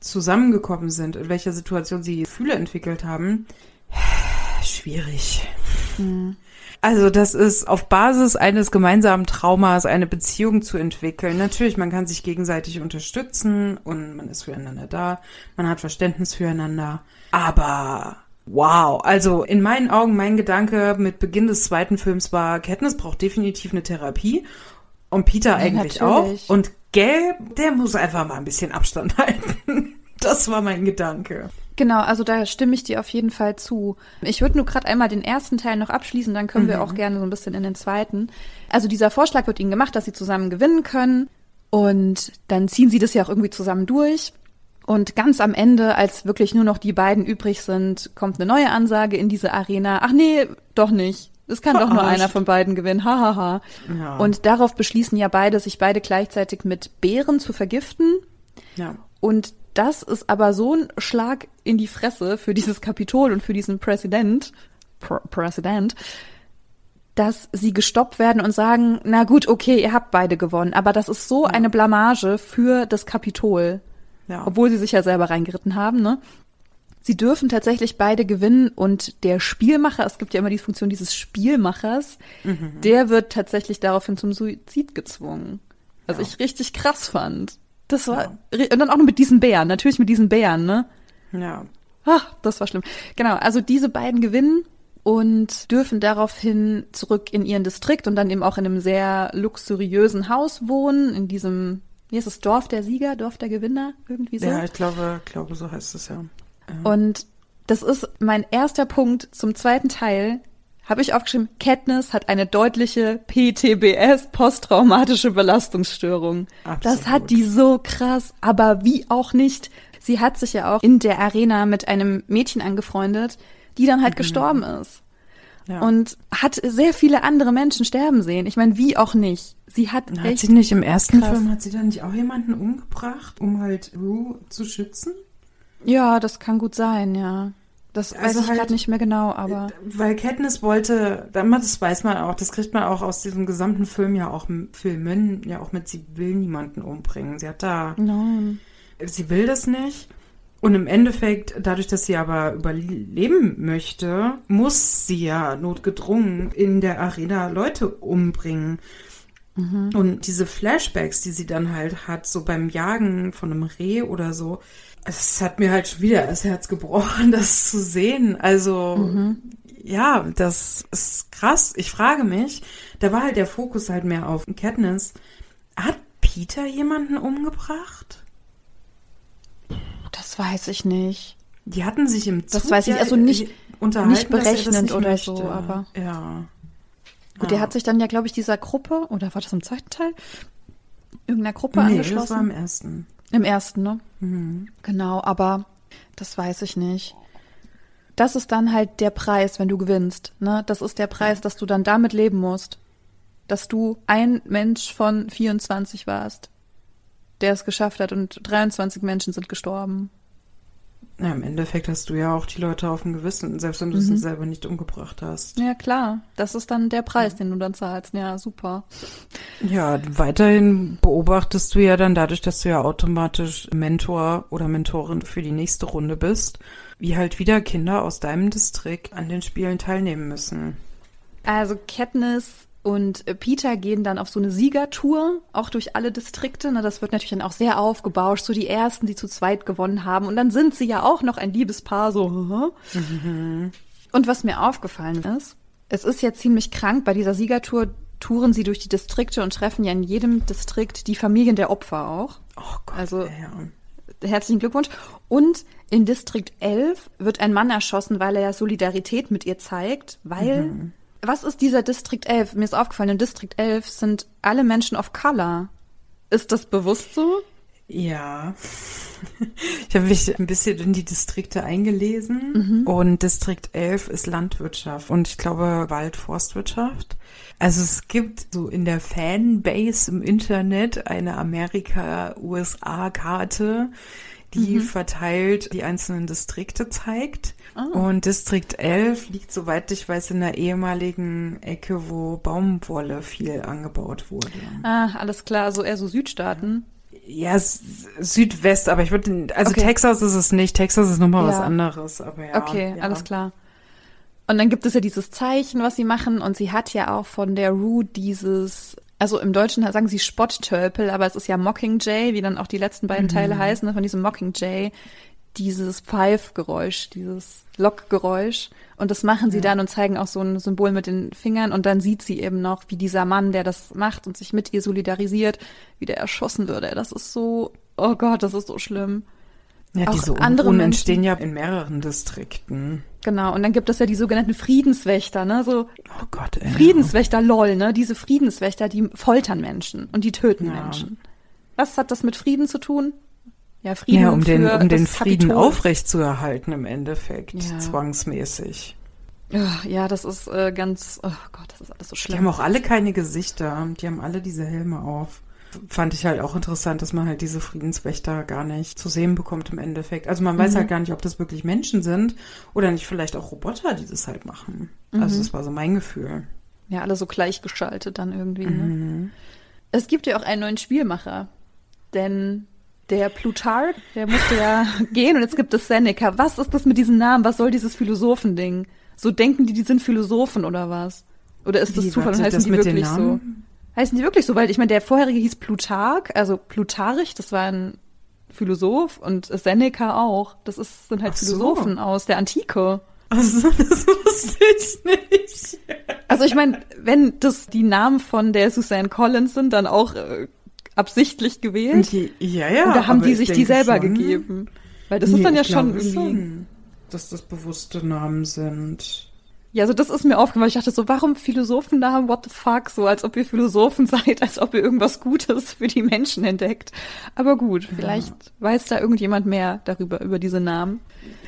zusammengekommen sind, in welcher Situation sie Gefühle entwickelt haben, (sighs) schwierig. Also das ist auf Basis eines gemeinsamen Traumas eine Beziehung zu entwickeln. Natürlich, man kann sich gegenseitig unterstützen und man ist füreinander da, man hat Verständnis füreinander. Aber wow, also in meinen Augen, mein Gedanke mit Beginn des zweiten Films war, Katniss braucht definitiv eine Therapie und Peter ja, eigentlich natürlich. auch. Und Gelb, der muss einfach mal ein bisschen Abstand (laughs) halten. Das war mein Gedanke. Genau, also da stimme ich dir auf jeden Fall zu. Ich würde nur gerade einmal den ersten Teil noch abschließen, dann können mhm. wir auch gerne so ein bisschen in den zweiten. Also dieser Vorschlag wird ihnen gemacht, dass sie zusammen gewinnen können und dann ziehen sie das ja auch irgendwie zusammen durch. Und ganz am Ende, als wirklich nur noch die beiden übrig sind, kommt eine neue Ansage in diese Arena. Ach nee, doch nicht. Es kann Verarscht. doch nur einer von beiden gewinnen. Hahaha. Ha, ha. ja. Und darauf beschließen ja beide, sich beide gleichzeitig mit Bären zu vergiften. Ja. Und das ist aber so ein Schlag in die Fresse für dieses Kapitol und für diesen Präsident, Pr Präsident, dass sie gestoppt werden und sagen, na gut, okay, ihr habt beide gewonnen, aber das ist so ja. eine Blamage für das Kapitol. Ja. Obwohl sie sich ja selber reingeritten haben, ne? Sie dürfen tatsächlich beide gewinnen und der Spielmacher, es gibt ja immer die Funktion dieses Spielmachers, mhm. der wird tatsächlich daraufhin zum Suizid gezwungen. Was ja. ich richtig krass fand. Das war, ja. und dann auch noch mit diesen Bären, natürlich mit diesen Bären, ne? Ja. Ach, das war schlimm. Genau, also diese beiden gewinnen und dürfen daraufhin zurück in ihren Distrikt und dann eben auch in einem sehr luxuriösen Haus wohnen, in diesem, wie ist es, Dorf der Sieger, Dorf der Gewinner, irgendwie so. Ja, ich glaube, glaube, so heißt es ja. ja. Und das ist mein erster Punkt zum zweiten Teil. Habe ich aufgeschrieben, Katniss hat eine deutliche PTBS, posttraumatische Belastungsstörung. Absolut. Das hat die so krass, aber wie auch nicht. Sie hat sich ja auch in der Arena mit einem Mädchen angefreundet, die dann halt Mhm. gestorben ist. Ja. Und hat sehr viele andere Menschen sterben sehen. Ich meine, wie auch nicht. Sie hat Hat echt sie nicht im ersten krass. Film, hat sie dann nicht auch jemanden umgebracht, um halt Rue zu schützen? Ja, das kann gut sein, ja. Das weiß Also ich halt- gerade nicht mehr genau, aber Weil Katniss wollte, das weiß man auch, das kriegt man auch aus diesem gesamten Film ja auch, Filmen, ja auch mit, sie will niemanden umbringen. Sie hat da, nein. sie will das nicht. Und im Endeffekt, dadurch, dass sie aber überleben möchte, muss sie ja notgedrungen in der Arena Leute umbringen. Und diese Flashbacks, die sie dann halt hat, so beim Jagen von einem Reh oder so, es hat mir halt schon wieder das Herz gebrochen, (laughs) das zu sehen. Also, ja, das ist krass. Ich frage mich, da war halt der Fokus halt mehr auf Katniss. Hat Peter jemanden umgebracht? Das weiß ich nicht. Die hatten sich im Zug Das weiß ich, also nicht- unterhalten, nicht er berechnend nicht oder so, möchte. aber- Ja. Gut, Ja. der hat sich dann ja, glaube ich, dieser Gruppe, oder war das im zweiten Teil? Irgendeiner Gruppe Nee, angeschlossen. das war im ersten. Im ersten, ne? Mhm. Genau, aber das weiß ich nicht. Das ist dann halt der Preis, wenn du gewinnst. Ne? Das ist der Preis, dass du dann damit leben musst. Dass du ein Mensch von 24 warst, der es geschafft hat und 23 Menschen sind gestorben. Ja, im Endeffekt hast du ja auch die Leute auf dem Gewissen, selbst wenn du Mhm. sie selber nicht umgebracht hast. Ja, klar. Das ist dann der Preis, den du dann zahlst. Ja, super. Ja, weiterhin beobachtest du ja dann dadurch, dass du ja automatisch Mentor oder Mentorin für die nächste Runde bist, wie halt wieder Kinder aus deinem Distrikt an den Spielen teilnehmen müssen. Also Katniss und äh, Peter gehen dann auf so eine Siegertour, auch durch alle Distrikte. Ne? Das wird natürlich dann auch sehr aufgebauscht, so die ersten, die zu zweit gewonnen haben. Und dann sind sie ja auch noch ein Liebespaar, so. (laughs) Und was mir aufgefallen ist, es ist ja ziemlich krank, bei dieser Siegertour touren sie durch die Distrikte und treffen ja in jedem Distrikt die Familien der Opfer auch. Oh Gott. Also- ja. Herzlichen Glückwunsch. Und in Distrikt 11 wird ein Mann erschossen, weil er ja Solidarität mit ihr zeigt, weil, was ist dieser Distrikt 11? Mir ist aufgefallen, in Distrikt 11 sind alle Menschen of Color. Ist das bewusst so? Ja. (laughs) Ich habe mich ein bisschen in die Distrikte eingelesen und Distrikt 11 ist Landwirtschaft und ich glaube Wald-Forstwirtschaft. Also es gibt so in der Fanbase im Internet eine Amerika-USA-Karte, die verteilt die einzelnen Distrikte zeigt. Und Distrikt 11 liegt, soweit ich weiß, in der ehemaligen Ecke, wo Baumwolle viel angebaut wurde. Ah, alles klar, so eher so Südstaaten. Ja, Südwest, aber ich würde, also Okay. Texas ist es nicht. Texas ist nochmal was Ja. anderes, aber ja. Okay, ja. alles klar. Und dann gibt es ja dieses Zeichen, was sie machen, und sie hat ja auch von der Rue dieses, also im Deutschen sagen sie Spotttölpel, aber es ist ja Mockingjay, wie dann auch die letzten beiden Teile heißen, ne, von diesem Mockingjay, dieses Pfeifgeräusch, dieses Lockgeräusch. Und das machen sie dann und zeigen auch so ein Symbol mit den Fingern und dann sieht sie eben noch, wie dieser Mann, der das macht und sich mit ihr solidarisiert, wie der erschossen würde. Das ist so, oh Gott, das ist so schlimm. Ja, auch diese andere Unruhen entstehen ja in mehreren Distrikten. Genau, und dann gibt es ja die sogenannten Friedenswächter, ne? So Oh Gott, ey. Friedenswächter, lol, ne? Diese Friedenswächter, die foltern Menschen und die töten Ja. Menschen. Was hat das mit Frieden zu tun? Ja, Frieden Ja, um den, um den Frieden Kapitol. aufrechtzuerhalten im Endeffekt, Ja. zwangsmäßig. Ja, das ist äh, ganz, oh Gott, das ist alles so Die schlimm. haben auch alle keine Gesichter, die haben alle diese Helme auf. Fand ich halt auch interessant, dass man halt diese Friedenswächter gar nicht zu sehen bekommt im Endeffekt. Also man weiß Mhm. halt gar nicht, ob das wirklich Menschen sind oder nicht vielleicht auch Roboter, die das halt machen. Mhm. Also das war so mein Gefühl. Ja, alle so gleichgeschaltet dann irgendwie. Ne? Mhm. Es gibt ja auch einen neuen Spielmacher, denn der Plutarch, der musste ja (laughs) gehen und jetzt gibt es Seneca. Was ist das mit diesem Namen? Was soll dieses Philosophending? So denken die, die sind Philosophen oder was? Oder ist das Wie, Zufall und heißen das die wirklich so? Heißen die wirklich so? Weil ich meine, der vorherige hieß Plutarch, also Plutarch, das war ein Philosoph und Seneca auch. Das ist, sind halt so. Philosophen aus der Antike. Also, (laughs) das wusste ich nicht. Also ich meine, wenn das die Namen von der Suzanne Collins sind, dann auch äh, absichtlich gewählt. Die, ja, ja. Oder haben die ich sich die selber schon- gegeben? Weil das Nee, ist dann ja schon irgendwie. schon, dass das bewusste Namen sind. Ja, also das ist mir aufgefallen. Ich dachte so, warum Philosophennamen? What the fuck? So, als ob ihr Philosophen (laughs) seid, als ob ihr irgendwas Gutes für die Menschen entdeckt. Aber gut, vielleicht ja. weiß da irgendjemand mehr darüber, über diese Namen.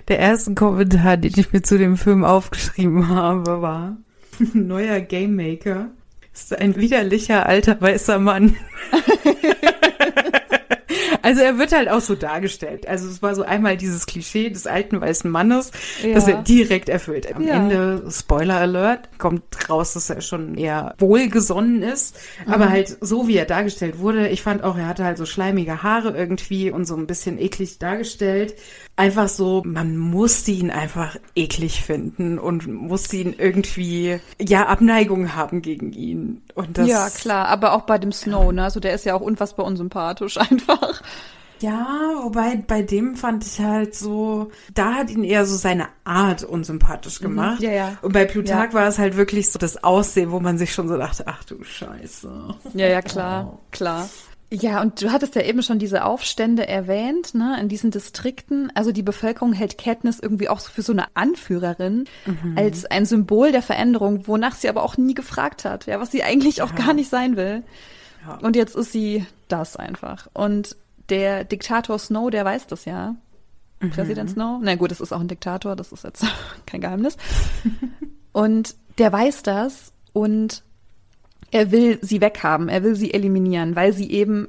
Der erste Kommentar, den ich mir zu dem Film aufgeschrieben habe, war, (laughs) neuer Game Maker ist ein widerlicher alter weißer Mann. (laughs) Also er wird halt auch so dargestellt. Also es war so einmal dieses Klischee des alten weißen Mannes, ja. das er direkt erfüllt. Am ja. Ende, Spoiler Alert, kommt raus, dass er schon eher wohlgesonnen ist. Mhm. Aber halt so, wie er dargestellt wurde, ich fand auch, er hatte halt so schleimige Haare irgendwie und so ein bisschen eklig dargestellt. Einfach so, man musste ihn einfach eklig finden und musste ihn irgendwie, ja, Abneigung haben gegen ihn. Und das, ja, klar, aber auch bei dem Snow, ne? Also der ist ja auch unfassbar unsympathisch (laughs) einfach. Ja, wobei bei dem fand ich halt so, da hat ihn eher so seine Art unsympathisch mhm. gemacht. Mhm, ja, ja. Und bei Plutarch ja. war es halt wirklich so das Aussehen, wo man sich schon so dachte, ach du Scheiße. Ja, ja, klar, wow. klar. Ja, und du hattest ja eben schon diese Aufstände erwähnt, ne, in diesen Distrikten. Also die Bevölkerung hält Katniss irgendwie auch so für so eine Anführerin, mhm. als ein Symbol der Veränderung, wonach sie aber auch nie gefragt hat, ja, was sie eigentlich auch ja. gar nicht sein will. Ja. Und jetzt ist sie das einfach. Und der Diktator Snow, der weiß das ja. Mhm. Präsident Snow. Na gut, das ist auch ein Diktator, das ist jetzt (laughs) kein Geheimnis. (laughs) und der weiß das und er will sie weghaben, er will sie eliminieren, weil sie eben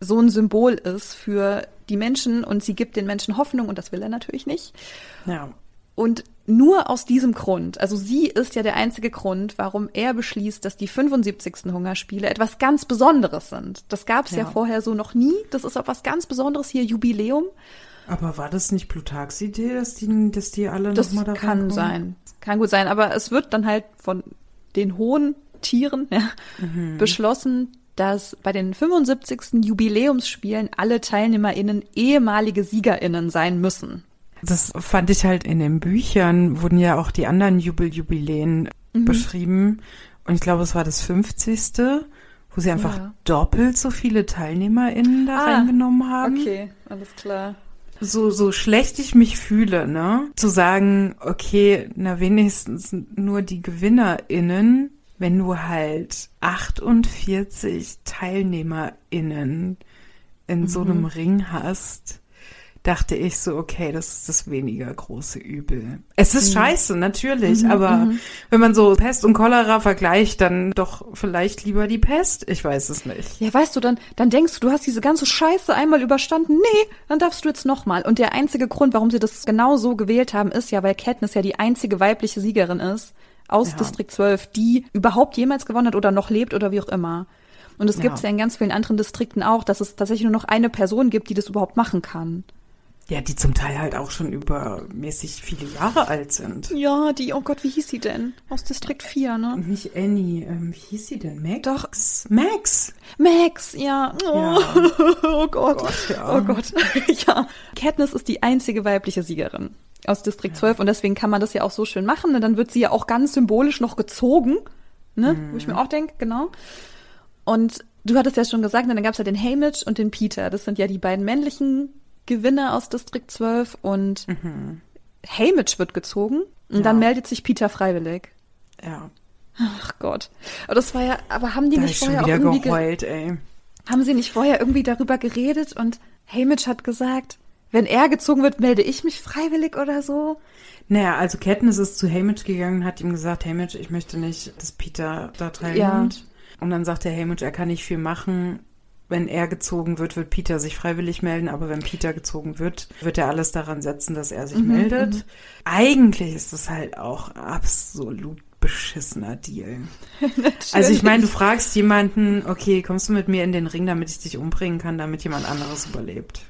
so ein Symbol ist für die Menschen und sie gibt den Menschen Hoffnung und das will er natürlich nicht. Ja. Und nur aus diesem Grund, also sie ist ja der einzige Grund, warum er beschließt, dass die 75. Hungerspiele etwas ganz Besonderes sind. Das gab es ja. ja. vorher so noch nie. Das ist auch was ganz Besonderes hier, Jubiläum. Aber war das nicht Plutarchs Idee, dass die, dass die alle das nochmal da kann kommen? sein. Kann gut sein, aber es wird dann halt von den hohen Tieren ja, mhm. beschlossen, dass bei den 75. Jubiläumsspielen alle TeilnehmerInnen ehemalige SiegerInnen sein müssen. Das fand ich halt in den Büchern, wurden ja auch die anderen Jubel-Jubiläen mhm. beschrieben. Und ich glaube, es war das 50. wo sie einfach ja. doppelt so viele TeilnehmerInnen da ah, reingenommen haben. Okay, alles klar. So, so schlecht ich mich fühle, ne? Zu sagen, okay, na wenigstens nur die GewinnerInnen, wenn du halt 48 TeilnehmerInnen in mhm. so einem Ring hast, dachte ich so, okay, das ist das weniger große Übel. Es ist mhm. scheiße, natürlich, mhm, aber mhm. wenn man so Pest und Cholera vergleicht, dann doch vielleicht lieber die Pest. Ich weiß es nicht. Ja, weißt du, dann, dann denkst du, du hast diese ganze Scheiße einmal überstanden. Nee, dann darfst du jetzt nochmal. Und der einzige Grund, warum sie das genau so gewählt haben, ist ja, weil Katniss ja die einzige weibliche Siegerin ist aus ja. Distrikt 12, die überhaupt jemals gewonnen hat oder noch lebt oder wie auch immer. Und es gibt es ja in ganz vielen anderen Distrikten auch, dass es tatsächlich nur noch eine Person gibt, die das überhaupt machen kann. Ja, die zum Teil halt auch schon übermäßig viele Jahre alt sind. Ja, die, oh Gott, wie hieß sie denn? Aus Distrikt 4, ne? Nicht Annie, ähm, wie hieß sie denn? Max? Doch. Max. Max, ja. Oh, ja. (laughs) oh Gott. Oh Gott, ja. Oh Gott. (laughs) ja. Katniss ist die einzige weibliche Siegerin aus Distrikt ja. 12 und deswegen kann man das ja auch so schön machen. Und dann wird sie ja auch ganz symbolisch noch gezogen, ne? Mhm. Wo ich mir auch denke, genau. Und du hattest ja schon gesagt, dann gab es ja den Hamish und den Peter. Das sind ja die beiden männlichen Gewinner aus Distrikt 12 und mhm. Hamish wird gezogen und ja. dann meldet sich Peter freiwillig. Ja. Ach Gott. Aber das war ja, aber haben die da nicht vorher auch irgendwie geheult, ey. Haben sie nicht vorher irgendwie darüber geredet und Hamish hat gesagt, wenn er gezogen wird, melde ich mich freiwillig oder so? Naja, also Katniss ist zu Hamish gegangen, hat ihm gesagt, Hamish, ich möchte nicht, dass Peter da teilnimmt. Ja. Und dann sagt der Hamish, er kann nicht viel machen wenn er gezogen wird, wird Peter sich freiwillig melden, aber wenn Peter gezogen wird, wird er alles daran setzen, dass er sich mhm, meldet. Mhm. Eigentlich ist das halt auch absolut beschissener Deal. (laughs) also ich meine, du fragst jemanden, okay, kommst du mit mir in den Ring, damit ich dich umbringen kann, damit jemand anderes überlebt.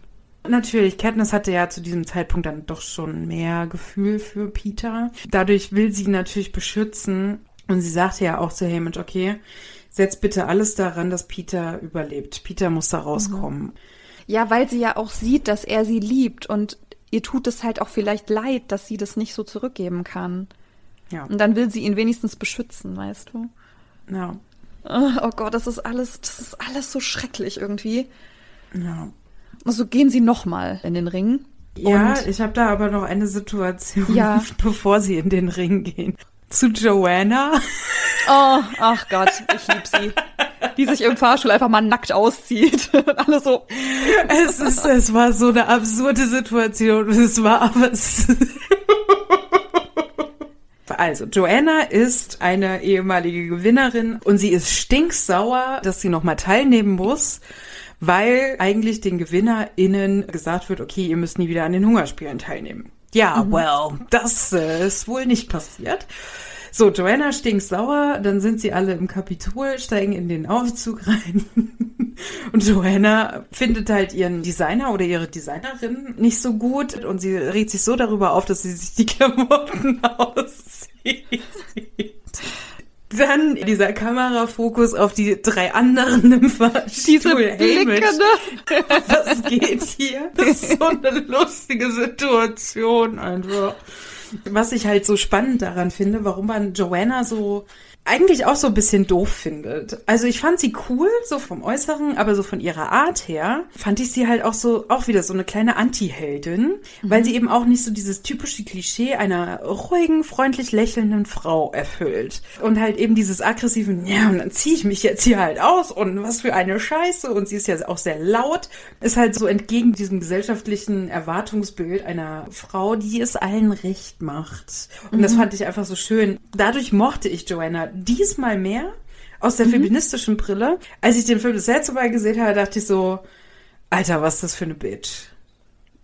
Natürlich, Katniss hatte ja zu diesem Zeitpunkt dann doch schon mehr Gefühl für Peter. Dadurch will sie ihn natürlich beschützen und sie sagte ja auch zu Hamish, okay, setz bitte alles daran, dass Peter überlebt. Peter muss da rauskommen. Mhm. Ja, weil sie ja auch sieht, dass er sie liebt und ihr tut es halt auch vielleicht leid, dass sie das nicht so zurückgeben kann. Ja. Und dann will sie ihn wenigstens beschützen, weißt du? Ja. Oh Gott, das ist alles, das ist alles so schrecklich irgendwie. Ja. Also gehen sie nochmal in den Ring. Ja, ich habe da aber noch eine Situation, ja. (laughs) bevor sie in den Ring gehen. zu Joanna. (laughs) Oh, ach Gott, ich lieb sie. Die sich im Fahrstuhl einfach mal nackt auszieht. (laughs) Und alle so. Es, ist, es war so eine absurde Situation. Es war aber. Also, Joanna ist eine ehemalige Gewinnerin und sie ist stinksauer, dass sie nochmal teilnehmen muss, weil eigentlich den GewinnerInnen gesagt wird, okay, ihr müsst nie wieder an den Hungerspielen teilnehmen. Ja, mhm. well, das äh, ist wohl nicht passiert. So, Joanna stinksauer, dann sind sie alle im Kapitol, steigen in den Aufzug rein. (laughs) Und Joanna findet halt ihren Designer oder ihre Designerin nicht so gut und sie regt sich so darüber auf, dass sie sich die (laughs) Klamotten (laughs) auszieht. Dann dieser Kamerafokus auf die drei anderen Fahrstuhl. Diese Blicke, ne? Was geht hier? Das ist so eine lustige Situation einfach. Was ich halt so spannend daran finde, warum man Joanna so eigentlich auch so ein bisschen doof findet. Also ich fand sie cool, so vom Äußeren, aber so von ihrer Art her fand ich sie halt auch so, auch wieder so eine kleine Anti-Heldin, mhm. weil sie eben auch nicht so dieses typische Klischee einer ruhigen, freundlich lächelnden Frau erfüllt. Und halt eben dieses aggressiven, ja, und dann ziehe ich mich jetzt hier halt aus und was für eine Scheiße. Und sie ist ja auch sehr laut, ist halt so entgegen diesem gesellschaftlichen Erwartungsbild einer Frau, die es allen recht macht. Und mhm. das fand ich einfach so schön. Dadurch mochte ich Joanna diesmal mehr aus der mhm. feministischen Brille. Als ich den Film das letzte Mal gesehen habe, dachte ich so, Alter, was ist das für eine Bitch?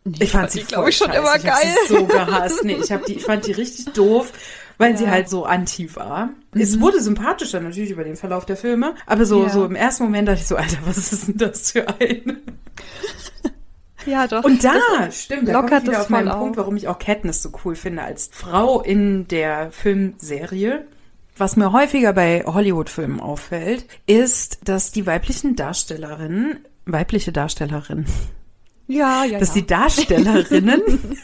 Ich, ich fand sie, glaube ich, schon scheiße. immer ich geil. Ich so gehasst. Nee, ich, hab die, ich fand die richtig doof, weil ja. sie halt so anti war. Mhm. Es wurde sympathischer natürlich über den Verlauf der Filme, aber so, ja. so im ersten Moment dachte ich so, Alter, was ist denn das für eine? (laughs) Ja, doch. Und da, stimmt, da kommt wieder auf meinen auf. Punkt, warum ich auch Katniss so cool finde als Frau in der Filmserie. Was mir häufiger bei Hollywood-Filmen auffällt, ist, dass die weiblichen Darstellerinnen, weibliche Darstellerinnen, ja, ja, dass ja. die Darstellerinnen (laughs)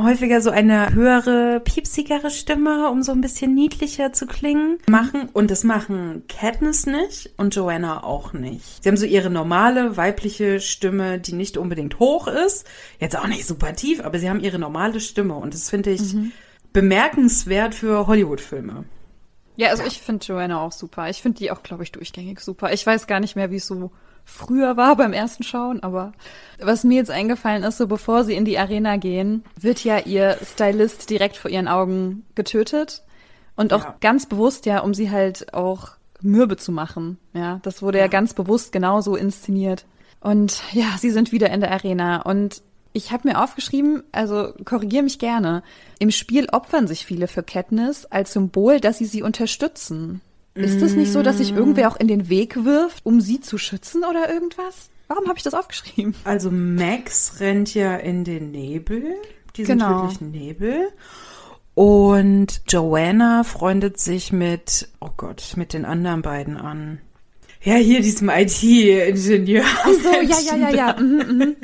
häufiger so eine höhere, piepsigere Stimme, um so ein bisschen niedlicher zu klingen, machen. Und das machen Katniss nicht und Joanna auch nicht. Sie haben so ihre normale weibliche Stimme, die nicht unbedingt hoch ist. Jetzt auch nicht super tief, aber sie haben ihre normale Stimme. Und das finde ich mhm bemerkenswert für Hollywood-Filme. Ja, also ja. ich finde Joanna auch super. Ich finde die auch, glaube ich, durchgängig super. Ich weiß gar nicht mehr, wie es so früher war beim ersten Schauen, aber was mir jetzt eingefallen ist, so bevor sie in die Arena gehen, wird ja ihr Stylist direkt vor ihren Augen getötet. Und auch ja. ganz bewusst, ja, um sie halt auch mürbe zu machen. Ja, das wurde ja, ja ganz bewusst genauso inszeniert. Und ja, sie sind wieder in der Arena. Und ich habe mir aufgeschrieben, also korrigiere mich gerne. Im Spiel opfern sich viele für Katniss als Symbol, dass sie sie unterstützen. Ist es nicht so, dass sich irgendwer auch in den Weg wirft, um sie zu schützen oder irgendwas? Warum habe ich das aufgeschrieben? Also Max rennt ja in den Nebel, diesen genau. tödlichen Nebel. Und Joanna freundet sich mit, oh Gott, mit den anderen beiden an. Ja, hier diesem IT-Ingenieur. Ach so, ja, ja, ja, ja. (laughs) Mhm, mhm.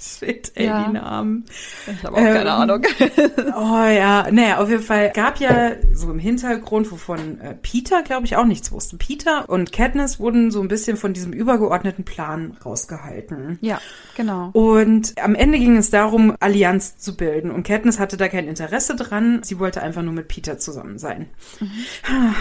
Shit, ey, ja. die Namen. Ich habe auch ähm, keine Ahnung. (laughs) oh ja, naja, auf jeden Fall gab ja so im Hintergrund, wovon äh, Peter, glaube ich, auch nichts wusste. Peter und Katniss wurden so ein bisschen von diesem übergeordneten Plan rausgehalten. Ja, genau. Und am Ende ging es darum, Allianz zu bilden. Und Katniss hatte da kein Interesse dran. Sie wollte einfach nur mit Peter zusammen sein. Mhm.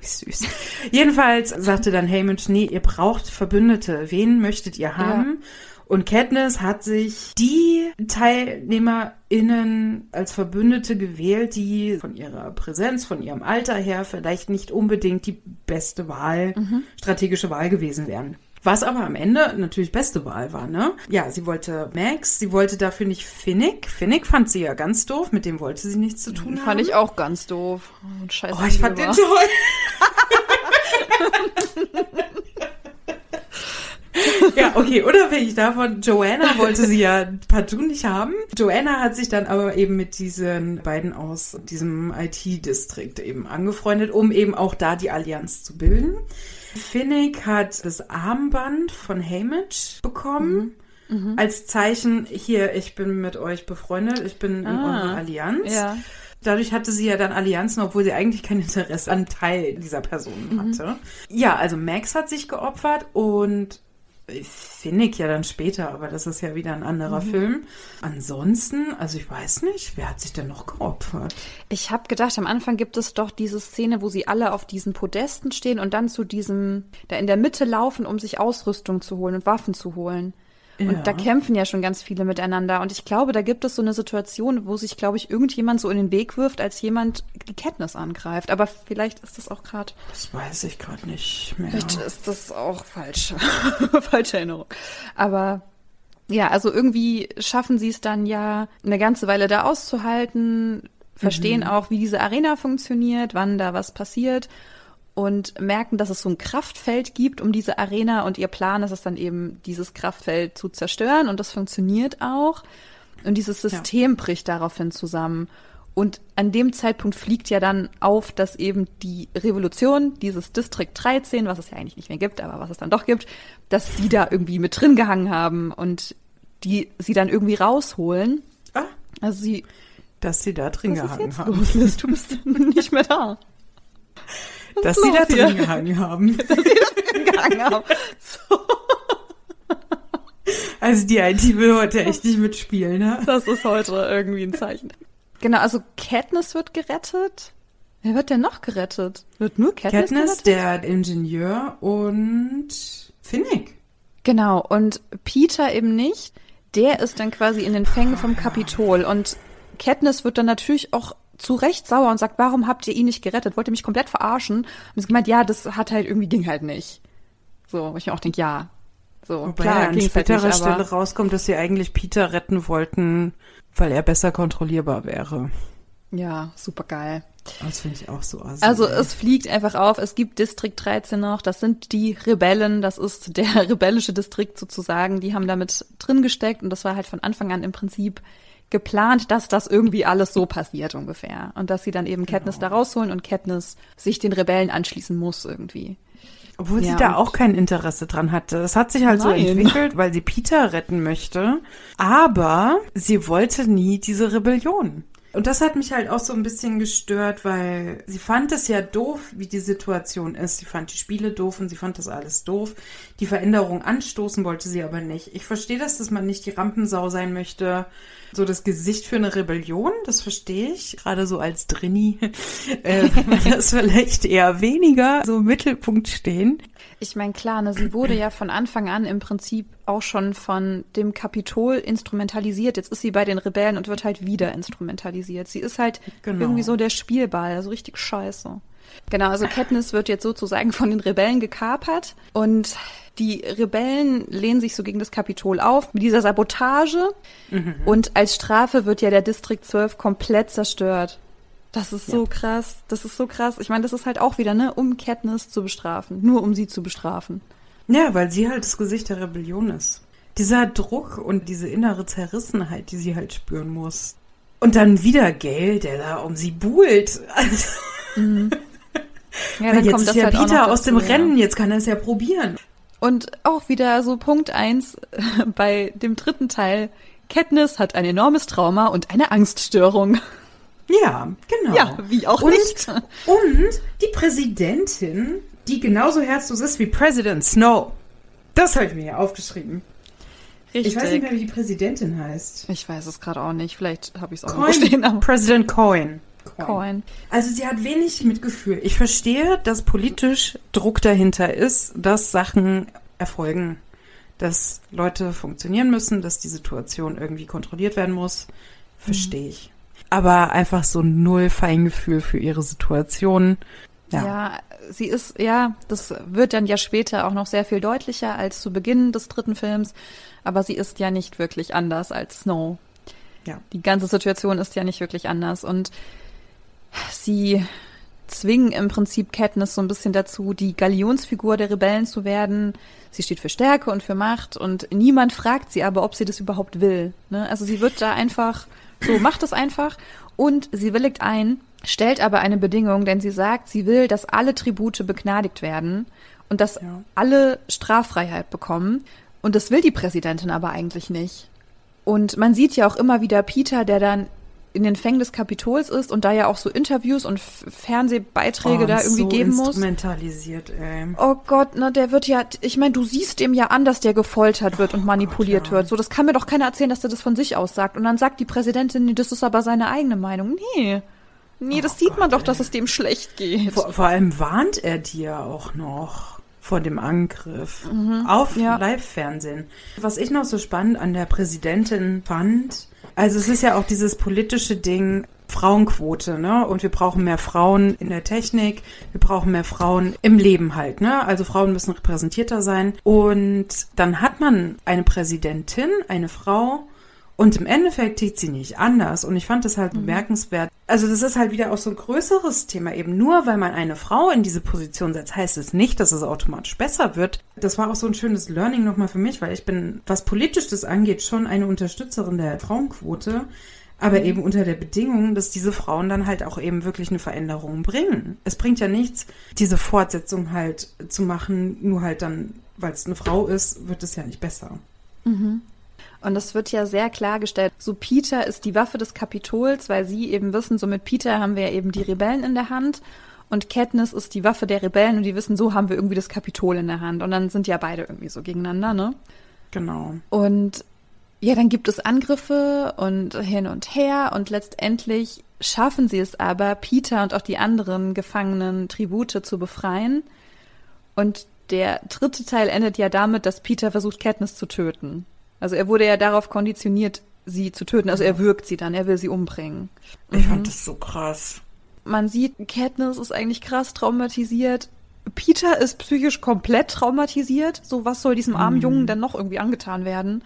Wie süß. Jedenfalls sagte dann Haymitch, nee, ihr braucht Verbündete. Wen möchtet ihr haben? Ja. Und Katniss hat sich die TeilnehmerInnen als Verbündete gewählt, die von ihrer Präsenz, von ihrem Alter her vielleicht nicht unbedingt die beste Wahl, mhm. strategische Wahl gewesen wären. Was aber am Ende natürlich beste Wahl war, ne? Ja, sie wollte Max, sie wollte dafür nicht Finnick. Finnick fand sie ja ganz doof, mit dem wollte sie nichts zu tun fand haben. Fand ich auch ganz doof. Oh, scheiße. Oh, ich fand den toll. (laughs) ja, okay, unabhängig davon, Joanna wollte sie ja partout nicht haben. Joanna hat sich dann aber eben mit diesen beiden aus diesem IT-Distrikt eben angefreundet, um eben auch da die Allianz zu bilden. Finnick hat das Armband von Haymitch bekommen. Mhm. Mhm. Als Zeichen, hier, ich bin mit euch befreundet, ich bin in ah, eurer Allianz. Ja. Dadurch hatte sie ja dann Allianzen, obwohl sie eigentlich kein Interesse an Teil dieser Person mhm. hatte. Mhm. Ja, also Max hat sich geopfert und Finnick ja dann später, aber das ist ja wieder ein anderer mhm. Film. Ansonsten, also ich weiß nicht, wer hat sich denn noch geopfert? Ich habe gedacht, am Anfang gibt es doch diese Szene, wo sie alle auf diesen Podesten stehen und dann zu diesem, da in der Mitte laufen, um sich Ausrüstung zu holen und Waffen zu holen. Und ja. da kämpfen ja schon ganz viele miteinander. Und ich glaube, da gibt es so eine Situation, wo sich, glaube ich, irgendjemand so in den Weg wirft, als jemand die Katniss angreift. Aber vielleicht ist das auch gerade. Das weiß ich gerade nicht mehr. Vielleicht ist das auch falsch. (laughs) Falsche Erinnerung. Aber ja, also irgendwie schaffen sie es dann ja, eine ganze Weile da auszuhalten, verstehen mhm. auch, wie diese Arena funktioniert, wann da was passiert und merken, dass es so ein Kraftfeld gibt um diese Arena und ihr Plan ist es dann eben, dieses Kraftfeld zu zerstören und das funktioniert auch. Und dieses System ja. bricht daraufhin zusammen. Und an dem Zeitpunkt fliegt ja dann auf, dass eben die Revolution, dieses District 13, was es ja eigentlich nicht mehr gibt, aber was es dann doch gibt, dass die da irgendwie mit drin gehangen haben und die sie dann irgendwie rausholen. Ah. Also sie. Dass sie da drin gehangen haben. Los, Liz, du bist (laughs) nicht mehr da. Dass sie da drin gehangen haben. (laughs) dass sie da drin gehangen haben. So. Also die IT will heute echt nicht mitspielen, ne? Das ist heute irgendwie ein Zeichen. Genau, also Katniss wird gerettet. Wer wird denn noch gerettet? Wird nur Katniss, Katniss gerettet? der Ingenieur und Finnick. Genau, und Peter eben nicht. Der ist dann quasi in den Fängen vom Kapitol und Katniss wird dann natürlich auch zu Recht sauer und sagt, warum habt ihr ihn nicht gerettet? Wollt ihr mich komplett verarschen? Und sie gemeint, ja, das hat halt irgendwie, ging halt nicht. So, wo ich mir auch denke, ja. So, Wobei klar, an späterer halt Stelle rauskommt, dass sie eigentlich Peter retten wollten, weil er besser kontrollierbar wäre. Ja, super geil. Das finde ich auch so assi, Also es fliegt einfach auf, es gibt Distrikt 13 noch, das sind die Rebellen, das ist der (laughs) rebellische Distrikt sozusagen, die haben damit drin gesteckt und das war halt von Anfang an im Prinzip geplant, dass das irgendwie alles so (laughs) passiert ungefähr. Und dass sie dann eben genau. Katniss da rausholen und Katniss sich den Rebellen anschließen muss irgendwie. Obwohl ja, sie da auch kein Interesse dran hatte. Es hat sich halt nein. so entwickelt, weil sie Peter retten möchte. Aber sie wollte nie diese Rebellion. Und das hat mich halt auch so ein bisschen gestört, weil sie fand es ja doof, wie die Situation ist. Sie fand die Spiele doof und sie fand das alles doof. Die Veränderung anstoßen wollte sie aber nicht. Ich verstehe das, dass man nicht die Rampensau sein möchte. So das Gesicht für eine Rebellion, das verstehe ich. Gerade so als Drini (laughs) äh, (laughs) das vielleicht eher weniger so im Mittelpunkt stehen. Ich meine, klar, ne, sie wurde ja von Anfang an im Prinzip auch schon von dem Kapitol instrumentalisiert. Jetzt ist sie bei den Rebellen und wird halt wieder instrumentalisiert. Sie ist halt genau. irgendwie so der Spielball, also richtig scheiße. Genau, also Katniss wird jetzt sozusagen von den Rebellen gekapert und die Rebellen lehnen sich so gegen das Kapitol auf mit dieser Sabotage mhm. und als Strafe wird ja der Distrikt 12 komplett zerstört. Das ist so ja. krass. Das ist so krass. Ich meine, das ist halt auch wieder, ne, um Katniss zu bestrafen. Nur um sie zu bestrafen. Ja, weil sie halt das Gesicht der Rebellion ist. Dieser Druck und diese innere Zerrissenheit, die sie halt spüren muss. Und dann wieder Geld, der da um sie buhlt. (laughs) Also mhm. Ja, dann jetzt ist ja halt Peter aus dem ja. Rennen, jetzt kann er es ja probieren. Und auch wieder so Punkt eins (laughs) bei dem dritten Teil. Katniss hat ein enormes Trauma und eine Angststörung. Ja, genau. Ja, wie auch und, nicht. Und die Präsidentin, die genauso herzlos ist wie President Snow. Das habe ich mir hier aufgeschrieben. Richtig. Ich weiß nicht mehr, wie die Präsidentin heißt. Ich weiß es gerade auch nicht. Vielleicht habe ich es auch Coin, stehen. Aber. President Coin. Coin. Coin. Also sie hat wenig Mitgefühl. Ich verstehe, dass politisch Druck dahinter ist, dass Sachen erfolgen, dass Leute funktionieren müssen, dass die Situation irgendwie kontrolliert werden muss. Verstehe mhm. ich aber einfach so null Feingefühl für ihre Situation. Ja. ja, sie ist, ja, das wird dann ja später auch noch sehr viel deutlicher als zu Beginn des dritten Films, aber sie ist ja nicht wirklich anders als Snow. Ja. Die ganze Situation ist ja nicht wirklich anders und sie zwingen im Prinzip Katniss so ein bisschen dazu, die Galionsfigur der Rebellen zu werden. Sie steht für Stärke und für Macht und niemand fragt sie aber, ob sie das überhaupt will. Ne? Also sie wird da einfach so, macht es einfach. Und sie willigt ein, stellt aber eine Bedingung, denn sie sagt, sie will, dass alle Tribute begnadigt werden und dass ja. alle Straffreiheit bekommen. Und das will die Präsidentin aber eigentlich nicht. Und man sieht ja auch immer wieder Peter, der dann in den Fängen des Kapitols ist und da ja auch so Interviews und Fernsehbeiträge Oh, da irgendwie so geben muss. instrumentalisiert, ey. Oh Gott, ne, der wird ja, ich meine, du siehst dem ja an, dass der gefoltert wird und manipuliert ja. wird. So, das kann mir doch keiner erzählen, dass der das von sich aus sagt. Und dann sagt die Präsidentin, nee, das ist aber seine eigene Meinung. Nee. Nee, das sieht man doch, dass es dem schlecht geht. Vor, vor allem warnt er dir auch noch vor dem Angriff auf ja. Live-Fernsehen. Was ich noch so spannend an der Präsidentin fand, also es ist ja auch dieses politische Ding, Frauenquote, ne? Und wir brauchen mehr Frauen in der Technik, wir brauchen mehr Frauen im Leben halt, ne? Also Frauen müssen repräsentierter sein. Und dann hat man eine Präsidentin, eine Frau, und im Endeffekt tickt sie nicht anders. Und ich fand das halt bemerkenswert. Also das ist halt wieder auch so ein größeres Thema. Eben nur weil man eine Frau in diese Position setzt, heißt es nicht, dass es automatisch besser wird. Das war auch so ein schönes Learning nochmal für mich, weil ich bin, was politisch das angeht, schon eine Unterstützerin der Frauenquote. Aber eben unter der Bedingung, dass diese Frauen dann halt auch eben wirklich eine Veränderung bringen. Es bringt ja nichts, diese Fortsetzung halt zu machen, nur halt dann, weil es eine Frau ist, wird es ja nicht besser. Und es wird ja sehr klargestellt, so Peter ist die Waffe des Kapitols, weil sie eben wissen, so mit Peter haben wir eben die Rebellen in der Hand und Katniss ist die Waffe der Rebellen und die wissen, so haben wir irgendwie das Kapitol in der Hand. Und dann sind ja beide irgendwie so gegeneinander, ne? Genau. Und ja, dann gibt es Angriffe und hin und her und letztendlich schaffen sie es aber, Peter und auch die anderen gefangenen Tribute zu befreien. Und der dritte Teil endet ja damit, dass Peter versucht, Katniss zu töten. Also er wurde ja darauf konditioniert, sie zu töten. Also er wirkt sie dann, er will sie umbringen. Ich fand das so krass. Man sieht, Katniss ist eigentlich krass traumatisiert. Peter ist psychisch komplett traumatisiert. So, was soll diesem armen Jungen denn noch irgendwie angetan werden?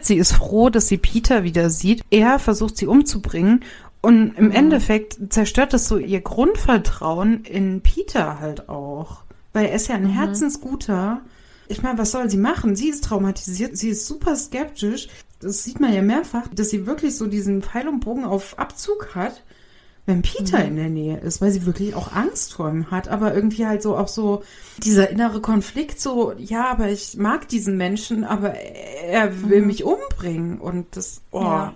Sie ist froh, dass sie Peter wieder sieht. Er versucht sie umzubringen. Und im Endeffekt zerstört das so ihr Grundvertrauen in Peter halt auch. Weil er ist ja ein Herzensguter. Ich meine, was soll sie machen? Sie ist traumatisiert, sie ist super skeptisch. Das sieht man ja mehrfach, dass sie wirklich so diesen Pfeil und Bogen auf Abzug hat, wenn Peter in der Nähe ist, weil sie wirklich auch Angst vor ihm hat. Aber irgendwie halt so auch so dieser innere Konflikt, so, ja, aber ich mag diesen Menschen, aber er will mich umbringen. Und das, oh. Ja.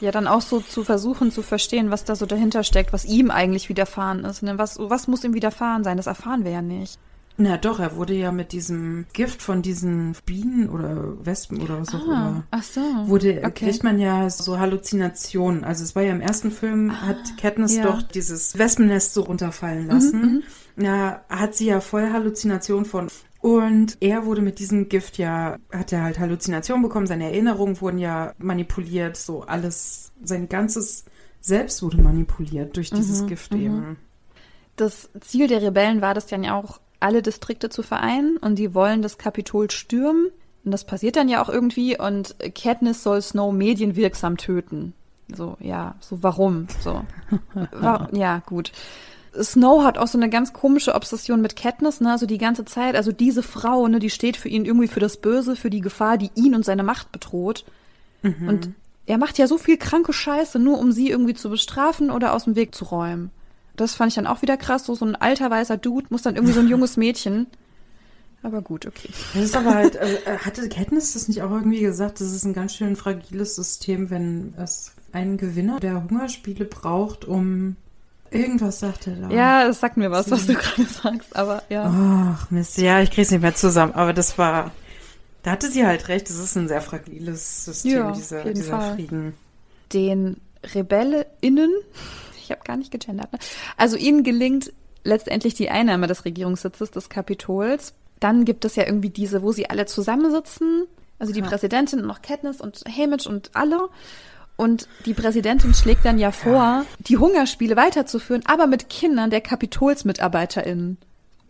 Ja, dann auch so zu versuchen zu verstehen, was da so dahinter steckt, was ihm eigentlich widerfahren ist. Ne? Was, was muss ihm widerfahren sein? Das erfahren wir ja nicht. Na doch, er wurde ja mit diesem Gift von diesen Bienen oder Wespen oder was auch immer. ach so. Wurde, okay. kriegt man ja so Halluzinationen. Also es war ja im ersten Film, hat Katniss ja. Mhm, doch dieses Wespennest so runterfallen lassen. Ja, hat sie ja voll Halluzination von. Und er wurde mit diesem Gift ja, hat er halt Halluzinationen bekommen, seine Erinnerungen wurden ja manipuliert, so alles, sein ganzes Selbst wurde manipuliert durch dieses Mhm, Gift eben. Das Ziel der Rebellen war das dann ja auch, alle Distrikte zu vereinen und die wollen das Kapitol stürmen. Und das passiert dann ja auch irgendwie und Katniss soll Snow medienwirksam töten. So, ja, so warum? So. (laughs) War, ja, gut. Snow hat auch so eine ganz komische Obsession mit Katniss, ne? Also die ganze Zeit, also diese Frau, ne, die steht für ihn irgendwie für das Böse, für die Gefahr, die ihn und seine Macht bedroht. Und er macht ja so viel kranke Scheiße, nur um sie irgendwie zu bestrafen oder aus dem Weg zu räumen. Das fand ich dann auch wieder krass. So, so ein alter weißer Dude muss dann irgendwie so ein (laughs) junges Mädchen. Aber gut, okay. Das ist aber halt, also, äh, hatte Katniss das nicht auch irgendwie gesagt, das ist ein ganz schön fragiles System, wenn es einen Gewinner der Hungerspiele braucht, um irgendwas sagt er da. Ja, das sagt mir was, was du gerade sagst, aber ja. Ach Mist, ja, ich krieg's nicht mehr zusammen, aber das war, da hatte sie halt recht, das ist ein sehr fragiles System, Ja, dieser, dieser Fall. Frieden. Den RebellInnen, ich habe gar nicht gegendert, ne? also ihnen gelingt letztendlich die Einnahme des Regierungssitzes des Kapitols. Dann gibt es ja irgendwie diese, wo sie alle zusammensitzen, also die Ja. Präsidentin und noch Katniss und Haymitch und alle. Und die Präsidentin schlägt dann ja vor, die Hungerspiele weiterzuführen, aber mit Kindern der KapitolsmitarbeiterInnen.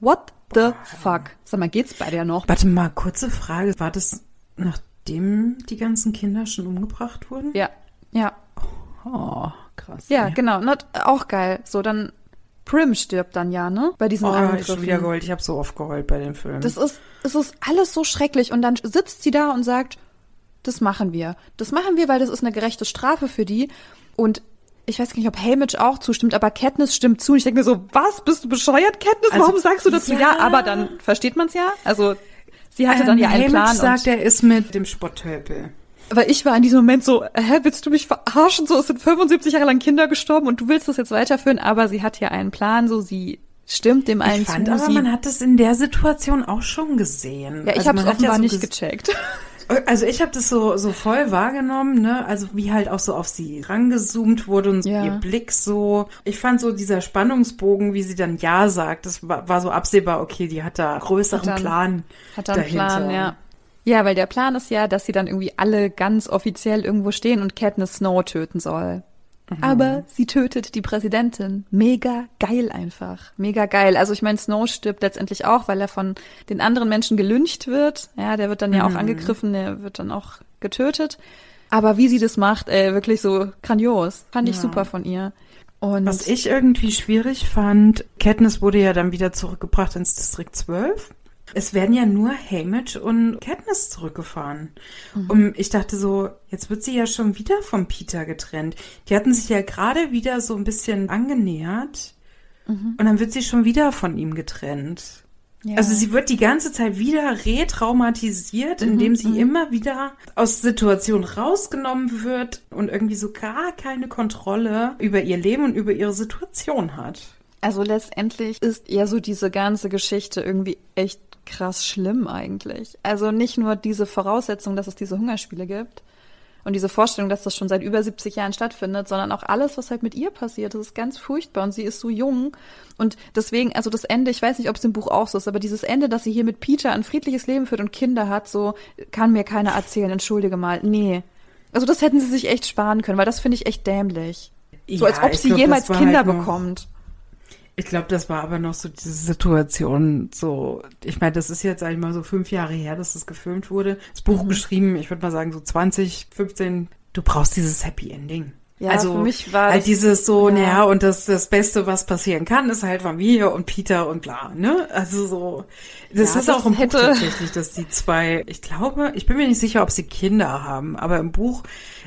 What the fuck? Sag mal, geht's bei der noch? Warte mal, kurze Frage, war das nachdem die ganzen Kinder schon umgebracht wurden? Ja, ja. Oh, krass. Ja, ey. genau. Not, auch geil. So, dann Prim stirbt dann ja, ne? Bei diesen Oh, ich Angriffen. schon wieder geheult. Ich habe so oft geheult bei dem Film. Das ist, es ist alles so schrecklich. Und dann sitzt sie da und sagt, das machen wir. Das machen wir, weil das ist eine gerechte Strafe für die. Und ich weiß gar nicht, ob Haymitch auch zustimmt, aber Katniss stimmt zu. Und ich denke mir so, was? Bist du bescheuert, Katniss? Also, Warum sagst du dazu ja? ja. Aber dann versteht man's ja. Also, sie hatte dann ja einen Haymitch Plan. sagt, er ist mit dem Spotttölpel. Weil ich war in diesem Moment so, hä, willst du mich verarschen? So, es sind 75 Jahre lang Kinder gestorben und du willst das jetzt weiterführen, aber sie hat ja einen Plan, so sie stimmt dem einen ich fand zu. aber, man hat es in der Situation auch schon gesehen. ja, ich Also habe es offenbar so nicht gecheckt. (laughs) Also ich habe das so so voll wahrgenommen, ne? Also wie halt auch so auf sie rangezoomt wurde und so Ja. ihr Blick so. Ich fand so dieser Spannungsbogen, wie sie dann ja sagt, das war, war so absehbar. Okay, die hat da größeren Hat dann- Plan. Hat dann einen dahinter. Plan, ja. Ja, weil der Plan ist ja, dass sie dann irgendwie alle ganz offiziell irgendwo stehen und Katniss Snow töten soll. Aber sie tötet die Präsidentin. Mega geil einfach. Mega geil. Also ich meine, Snow stirbt letztendlich auch, weil er von den anderen Menschen gelyncht wird. Ja, der wird dann ja auch angegriffen, der wird dann auch getötet. Aber wie sie das macht, ey, wirklich so grandios. Fand ich Ja. super von ihr. Und Was ich irgendwie schwierig fand, Katniss wurde ja dann wieder zurückgebracht ins Distrikt 12. Es werden ja nur Haymitch und Katniss zurückgefahren. Und ich dachte so, jetzt wird sie ja schon wieder von Peter getrennt. Die hatten sich ja gerade wieder so ein bisschen angenähert. Und dann wird sie schon wieder von ihm getrennt. ja. Also sie wird die ganze Zeit wieder retraumatisiert, indem sie immer wieder aus Situationen rausgenommen wird und irgendwie so gar keine Kontrolle über ihr Leben und über ihre Situation hat. Also letztendlich ist ja so diese ganze Geschichte irgendwie echt krass schlimm eigentlich. Also nicht nur diese Voraussetzung, dass es diese Hungerspiele gibt und diese Vorstellung, dass das schon seit über 70 Jahren stattfindet, sondern auch alles, was halt mit ihr passiert. Das ist ganz furchtbar und sie ist so jung und deswegen, also das Ende, ich weiß nicht, ob es im Buch auch so ist, aber dieses Ende, dass sie hier mit Peter ein friedliches Leben führt und Kinder hat, so kann mir keiner erzählen, entschuldige mal. Nee. Also das hätten sie sich echt sparen können, weil das finde ich echt dämlich. So als Ja, ob ich sie glaub, jemals Kinder halt bekommt. Ich glaube, das war aber noch so diese Situation, so, ich meine, das ist jetzt eigentlich mal so fünf Jahre her, dass das gefilmt wurde. Das Buch Mhm. geschrieben, ich würde mal sagen so 20, 15. Du brauchst dieses Happy Ending. Ja, also für mich war halt das- dieses so, ja. naja, und das, das Beste, was passieren kann, ist halt Familie und Peter und bla, ne? Also so, das Ja, ist das auch im hätte- Buch tatsächlich, dass die zwei, ich glaube, ich bin mir nicht sicher, ob sie Kinder haben, aber im Buch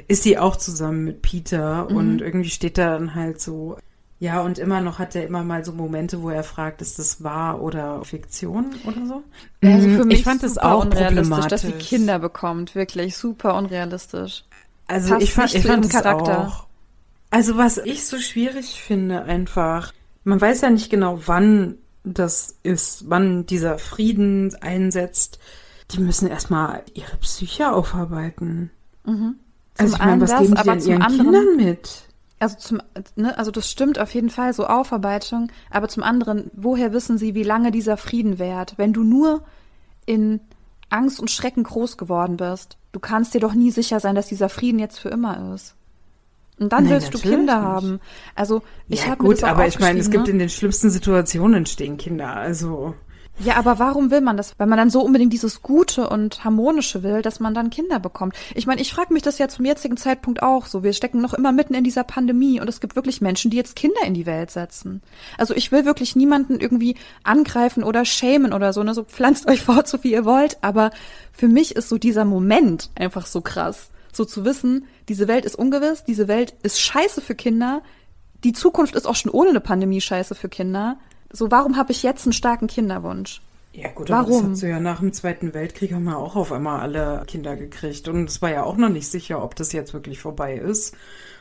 ist sie auch zusammen mit Peter Mhm. und irgendwie steht da dann halt so, ja, und immer noch hat er immer mal so Momente, wo er fragt, ist das wahr oder Fiktion oder so? Also Mhm, für mich ich fand es auch unrealistisch, dass sie problematisch. Kinder bekommt. Wirklich super unrealistisch. Also passt ich fand, ich fand es Charakter. auch. Also was ich so schwierig finde einfach, man weiß ja nicht genau, wann das ist, wann dieser Frieden einsetzt. Die müssen erstmal ihre Psyche aufarbeiten. Also ich meine, was geben das, sie aber denn zum ihren anderen- Kindern mit? Also zum, ne, also das stimmt auf jeden Fall, so Aufarbeitung. Aber zum anderen, woher wissen sie, wie lange dieser Frieden währt? Wenn du nur in Angst und Schrecken groß geworden bist, du kannst dir doch nie sicher sein, dass dieser Frieden jetzt für immer ist. Und dann Nein, willst du Kinder nicht. haben. Also ich ja habe mir gut, das auch aber ich meine, es gibt ne? in den schlimmsten Situationen entstehen Kinder. Also Ja, aber warum will man das? Weil man dann so unbedingt dieses Gute und Harmonische will, dass man dann Kinder bekommt. Ich meine, ich frage mich das ja zum jetzigen Zeitpunkt auch so. Wir stecken noch immer mitten in dieser Pandemie und es gibt wirklich Menschen, die jetzt Kinder in die Welt setzen. Also ich will wirklich niemanden irgendwie angreifen oder schämen oder so, ne? So pflanzt (laughs) euch fort, so wie ihr wollt. Aber für mich ist so dieser Moment einfach so krass. So zu wissen, diese Welt ist ungewiss, diese Welt ist scheiße für Kinder. Die Zukunft ist auch schon ohne eine Pandemie scheiße für Kinder. So, warum habe ich jetzt einen starken Kinderwunsch? Ja gut, aber das Warum? hat so ja nach dem Zweiten Weltkrieg haben wir auch auf einmal alle Kinder gekriegt und es war ja auch noch nicht sicher, ob das jetzt wirklich vorbei ist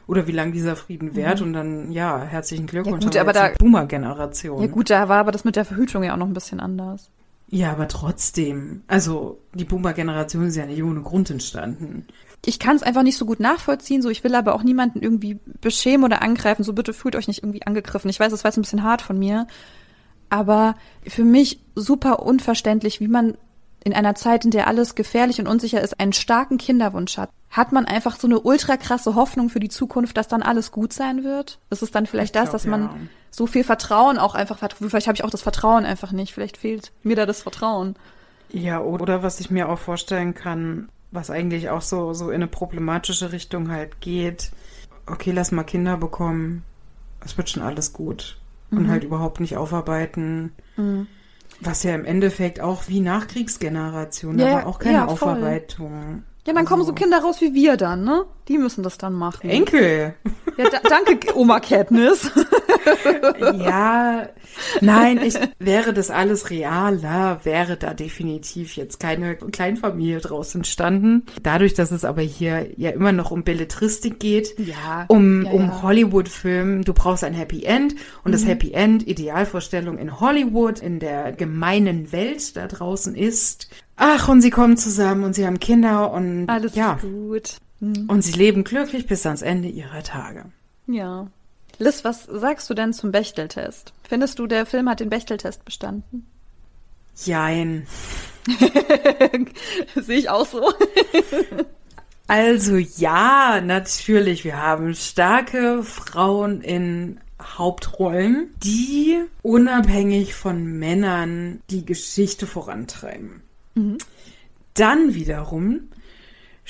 oder wie lange dieser Frieden währt und dann ja herzlichen Glückwunsch gut, haben wir aber da- die Boomer-Generation. Ja gut, da war aber das mit der Verhütung ja auch noch ein bisschen anders. Ja, aber trotzdem, also die Boomer-Generation ist ja nicht ohne Grund entstanden. Ich kann es einfach nicht so gut nachvollziehen, so ich will aber auch niemanden irgendwie beschämen oder angreifen, so bitte fühlt euch nicht irgendwie angegriffen. Ich weiß, das war jetzt ein bisschen hart von mir, aber für mich super unverständlich, wie man in einer Zeit, in der alles gefährlich und unsicher ist, einen starken Kinderwunsch hat. Hat man einfach so eine ultra krasse Hoffnung für die Zukunft, dass dann alles gut sein wird? Ist es dann vielleicht Ich das, glaub, dass man ja. so viel Vertrauen auch einfach hat? Vielleicht habe ich auch das Vertrauen einfach nicht. Vielleicht fehlt mir da das Vertrauen. Ja, oder was ich mir auch vorstellen kann, was eigentlich auch so, so in eine problematische Richtung halt geht. Okay, lass mal Kinder bekommen. Es wird schon alles gut. Und halt überhaupt nicht aufarbeiten. Was ja im Endeffekt auch wie Nachkriegsgeneration, Ja, da war auch keine ja. Aufarbeitung. Ja, dann kommen Also- so Kinder raus wie wir dann, ne? Die müssen das dann machen. Enkel. Ja, da, danke, Oma Katniss. (laughs) ja, nein, ich, wäre das alles realer, wäre da definitiv jetzt keine Kleinfamilie draus entstanden. Dadurch, dass es aber hier ja immer noch um Belletristik geht, Ja, um, ja, um ja. Hollywood-Film, du brauchst ein Happy End und das Happy End, Idealvorstellung in Hollywood, in der gemeinen Welt da draußen ist. Ach, und sie kommen zusammen und sie haben Kinder und Alles ja, ist gut. Hm. und sie leben glücklich bis ans Ende ihrer Tage. Ja. Liz, was sagst du denn zum Bechteltest? Findest du, der Film hat den Bechteltest bestanden? Jein. (laughs) Sehe ich auch so. (laughs) Also ja, natürlich, wir haben starke Frauen in Hauptrollen, die unabhängig von Männern die Geschichte vorantreiben. Dann wiederum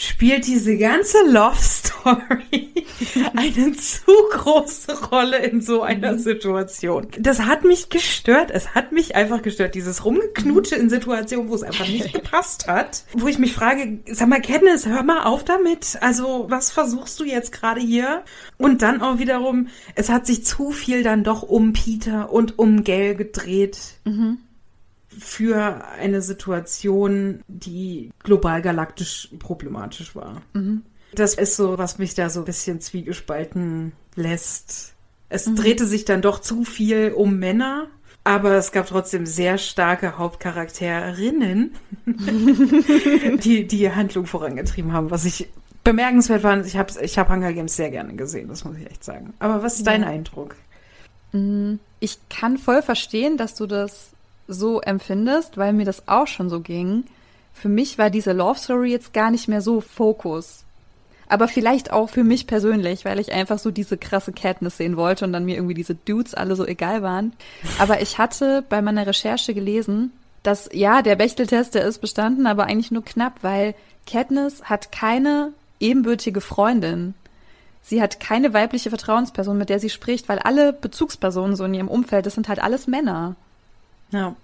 spielt diese ganze Love Story (laughs) eine zu große Rolle in so einer Situation. Das hat mich gestört. Es hat mich einfach gestört. Dieses Rumgeknutsche in Situationen, wo es einfach nicht (laughs) gepasst hat. Wo ich mich frage, sag mal, Katniss, hör mal auf damit. Also, was versuchst du jetzt gerade hier? Und dann auch wiederum, es hat sich zu viel dann doch um Peter und um Gail gedreht für eine Situation, die global galaktisch problematisch war. Das ist so, was mich da so ein bisschen zwiegespalten lässt. Es drehte sich dann doch zu viel um Männer, aber es gab trotzdem sehr starke Hauptcharakterinnen, (laughs) die die Handlung vorangetrieben haben, was ich bemerkenswert fand. Ich habe ich hab Hunger Games sehr gerne gesehen, das muss ich echt sagen. Aber was ist dein Ja. Eindruck? Ich kann voll verstehen, dass du das so empfindest, weil mir das auch schon so ging. Für mich war diese Love Story jetzt gar nicht mehr so Fokus. Aber vielleicht auch für mich persönlich, weil ich einfach so diese krasse Katniss sehen wollte und dann mir irgendwie diese Dudes alle so egal waren. Aber ich hatte bei meiner Recherche gelesen, dass ja, der Bechteltest, der ist bestanden, aber eigentlich nur knapp, weil Katniss hat keine ebenbürtige Freundin. Sie hat keine weibliche Vertrauensperson, mit der sie spricht, weil alle Bezugspersonen so in ihrem Umfeld, das sind halt alles Männer. Ja.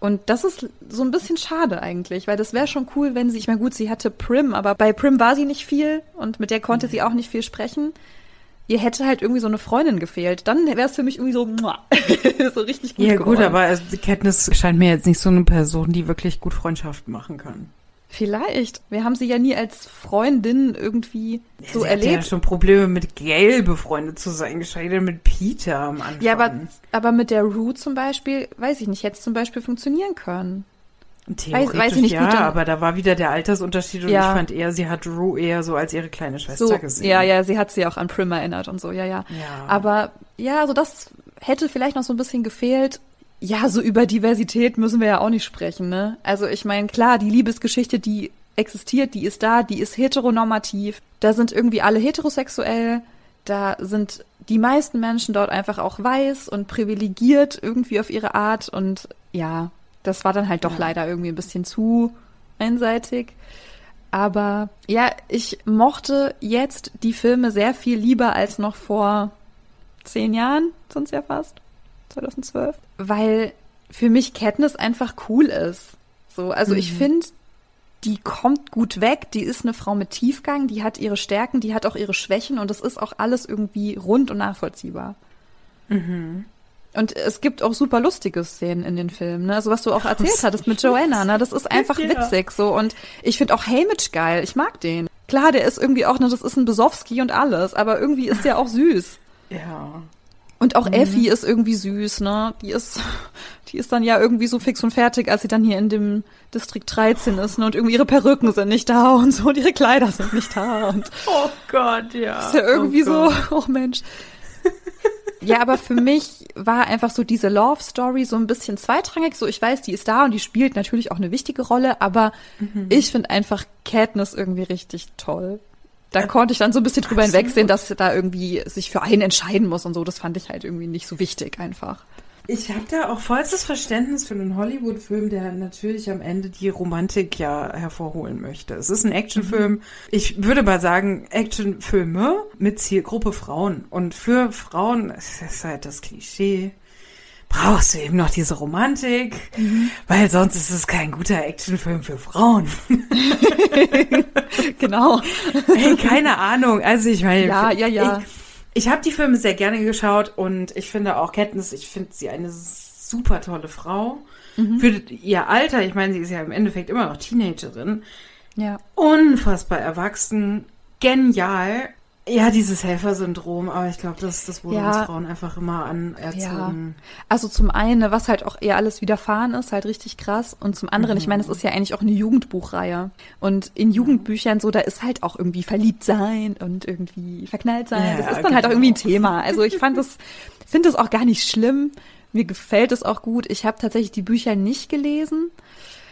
Und das ist so ein bisschen schade eigentlich, weil das wäre schon cool, wenn sie, ich meine, gut, sie hatte Prim, aber bei Prim war sie nicht viel und mit der konnte sie auch nicht viel sprechen. Ihr hätte halt irgendwie so eine Freundin gefehlt. Dann wäre es für mich irgendwie so, (laughs) so richtig gut Ja, geworden. gut, aber also, Katniss scheint mir jetzt nicht so eine Person, die wirklich gut Freundschaften machen kann. Vielleicht. Wir haben sie ja nie als Freundin irgendwie so Sie hatte ja erlebt. schon Probleme mit Gail befreundet zu sein, geschweige mit Peter am Anfang. Ja, aber, aber mit der Rue zum Beispiel, weiß ich nicht, hätte es zum Beispiel funktionieren können. Theoretisch weiß ich nicht, ja, dann- aber da war wieder der Altersunterschied und Ja. ich fand eher, sie hat Rue eher so als ihre kleine Schwester So, gesehen. ja, ja, sie hat sie auch an Prim erinnert und so, ja, ja. Ja. Aber ja, so das hätte vielleicht noch so ein bisschen gefehlt. Ja, so über Diversität müssen wir ja auch nicht sprechen, ne? Also ich meine, klar, die Liebesgeschichte, die existiert, die ist da, die ist heteronormativ. Da sind irgendwie alle heterosexuell. Da sind die meisten Menschen dort einfach auch weiß und privilegiert irgendwie auf ihre Art. Und ja, das war dann halt doch leider irgendwie ein bisschen zu einseitig. Aber ja, ich mochte jetzt die Filme sehr viel lieber als noch vor zehn Jahren, sonst ja fast, 2012, weil für mich Katniss einfach cool ist. So, also ich finde, die kommt gut weg, die ist eine Frau mit Tiefgang, die hat ihre Stärken, die hat auch ihre Schwächen und es ist auch alles irgendwie rund und nachvollziehbar. Und es gibt auch super lustige Szenen in den Filmen, ne? Also was du auch erzählt hattest mit Joanna, ne? Das ist einfach Ja. witzig so und ich finde auch Haymitch geil. Ich mag den. Klar, der ist irgendwie auch, ne, das ist ein Besowski und alles, aber irgendwie ist der auch süß. Ja. Und auch Effie ist irgendwie süß, ne? Die ist, (laughs) die ist dann ja irgendwie so fix und fertig, als sie dann hier in dem Distrikt 13 ist, ne? Und irgendwie ihre Perücken sind nicht da (laughs) und so, und ihre Kleider sind nicht da und Oh Gott, ja. ist ja irgendwie oh so, oh Mensch. Ja, aber für mich war einfach so diese Love Story so ein bisschen zweitrangig. So, ich weiß, die ist da und die spielt natürlich auch eine wichtige Rolle, aber Mhm. ich finde einfach Katniss irgendwie richtig toll. Da konnte ich dann so ein bisschen drüber hinwegsehen, dass da irgendwie sich für einen entscheiden muss und so. Das fand ich halt irgendwie nicht so wichtig einfach. Ich habe da auch vollstes Verständnis für einen Hollywood-Film, der natürlich am Ende die Romantik ja hervorholen möchte. Es ist ein Actionfilm. Ich würde mal sagen, Actionfilme mit Zielgruppe Frauen. Und für Frauen, es ist halt das Klischee, brauchst du eben noch diese Romantik, weil sonst ist es kein guter Actionfilm für Frauen. (laughs) Genau. Ey, keine Ahnung. Also ich meine, Ja, ja, ja. Ich habe die Filme sehr gerne geschaut und ich finde auch Katniss, ich finde sie eine super tolle Frau. Mhm. Für ihr Alter, ich meine, sie ist ja im Endeffekt immer noch Teenagerin. Ja. Unfassbar erwachsen, genial. Ja, dieses Helfersyndrom, aber ich glaube, das, das wurde ja. uns Frauen einfach immer anerzogen. Ja. Also zum einen, was halt auch eher alles widerfahren ist, halt richtig krass. Und zum anderen, mhm. ich meine, es ist ja eigentlich auch eine Jugendbuchreihe. Und in Jugendbüchern so, da ist halt auch irgendwie verliebt sein und irgendwie verknallt sein. Ja, das ist dann genau. halt auch irgendwie ein Thema. Also ich fand das, finde das auch gar nicht schlimm. Mir gefällt es auch gut. Ich habe tatsächlich die Bücher nicht gelesen.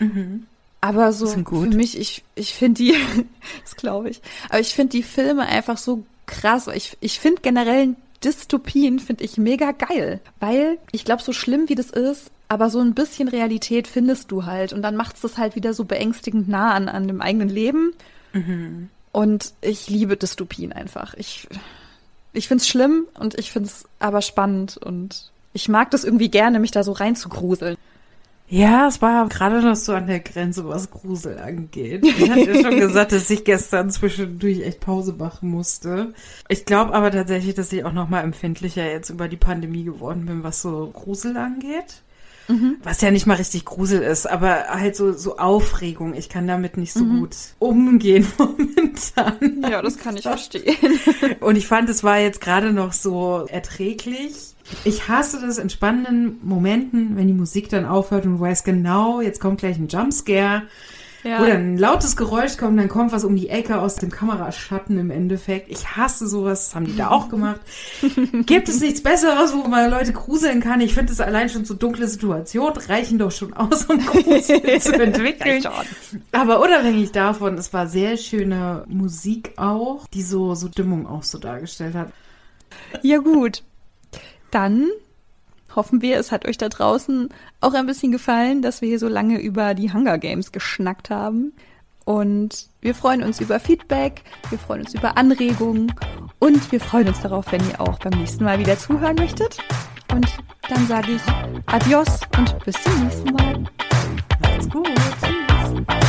Mhm. Aber so für mich, ich, ich finde die, (laughs) das glaube ich, aber ich finde die Filme einfach so krass. Ich, ich finde generell Dystopien finde ich mega geil, weil ich glaube, so schlimm wie das ist, aber so ein bisschen Realität findest du halt und dann macht es das halt wieder so beängstigend nah an, an dem eigenen Leben. Mhm. Und ich liebe Dystopien einfach. Ich, ich finde es schlimm und ich finde es aber spannend und ich mag das irgendwie gerne, mich da so reinzugruseln. Ja, es war gerade noch so an der Grenze, was Grusel angeht. Ich hatte ja schon gesagt, dass ich gestern zwischendurch echt Pause machen musste. Ich glaube aber tatsächlich, dass ich auch noch mal empfindlicher jetzt über die Pandemie geworden bin, was so Grusel angeht. Mhm. Was ja nicht mal richtig Grusel ist, aber halt so, so Aufregung. Ich kann damit nicht so mhm. gut umgehen (laughs) momentan. Ja, das kann ich (laughs) verstehen. Und ich fand, es war jetzt gerade noch so erträglich ich hasse das in spannenden Momenten, wenn die Musik dann aufhört und du weißt genau, jetzt kommt gleich ein Jumpscare. Ja. Oder ein lautes Geräusch kommt, dann kommt was um die Ecke aus dem Kameraschatten im Endeffekt. Ich hasse sowas, das haben die da auch gemacht. (laughs) Gibt es nichts Besseres, wo man Leute gruseln kann? Ich finde es allein schon so dunkle Situationen reichen doch schon aus, um Grusel zu (laughs) entwickeln. Aber unabhängig davon, es war sehr schöne Musik auch, die so, so Stimmung auch so dargestellt hat. Ja gut, dann hoffen wir, es hat euch da draußen auch ein bisschen gefallen, dass wir hier so lange über die Hunger Games geschnackt haben. Und wir freuen uns über Feedback, wir freuen uns über Anregungen und wir freuen uns darauf, wenn ihr auch beim nächsten Mal wieder zuhören möchtet. Und dann sage ich Adios und bis zum nächsten Mal. Macht's gut.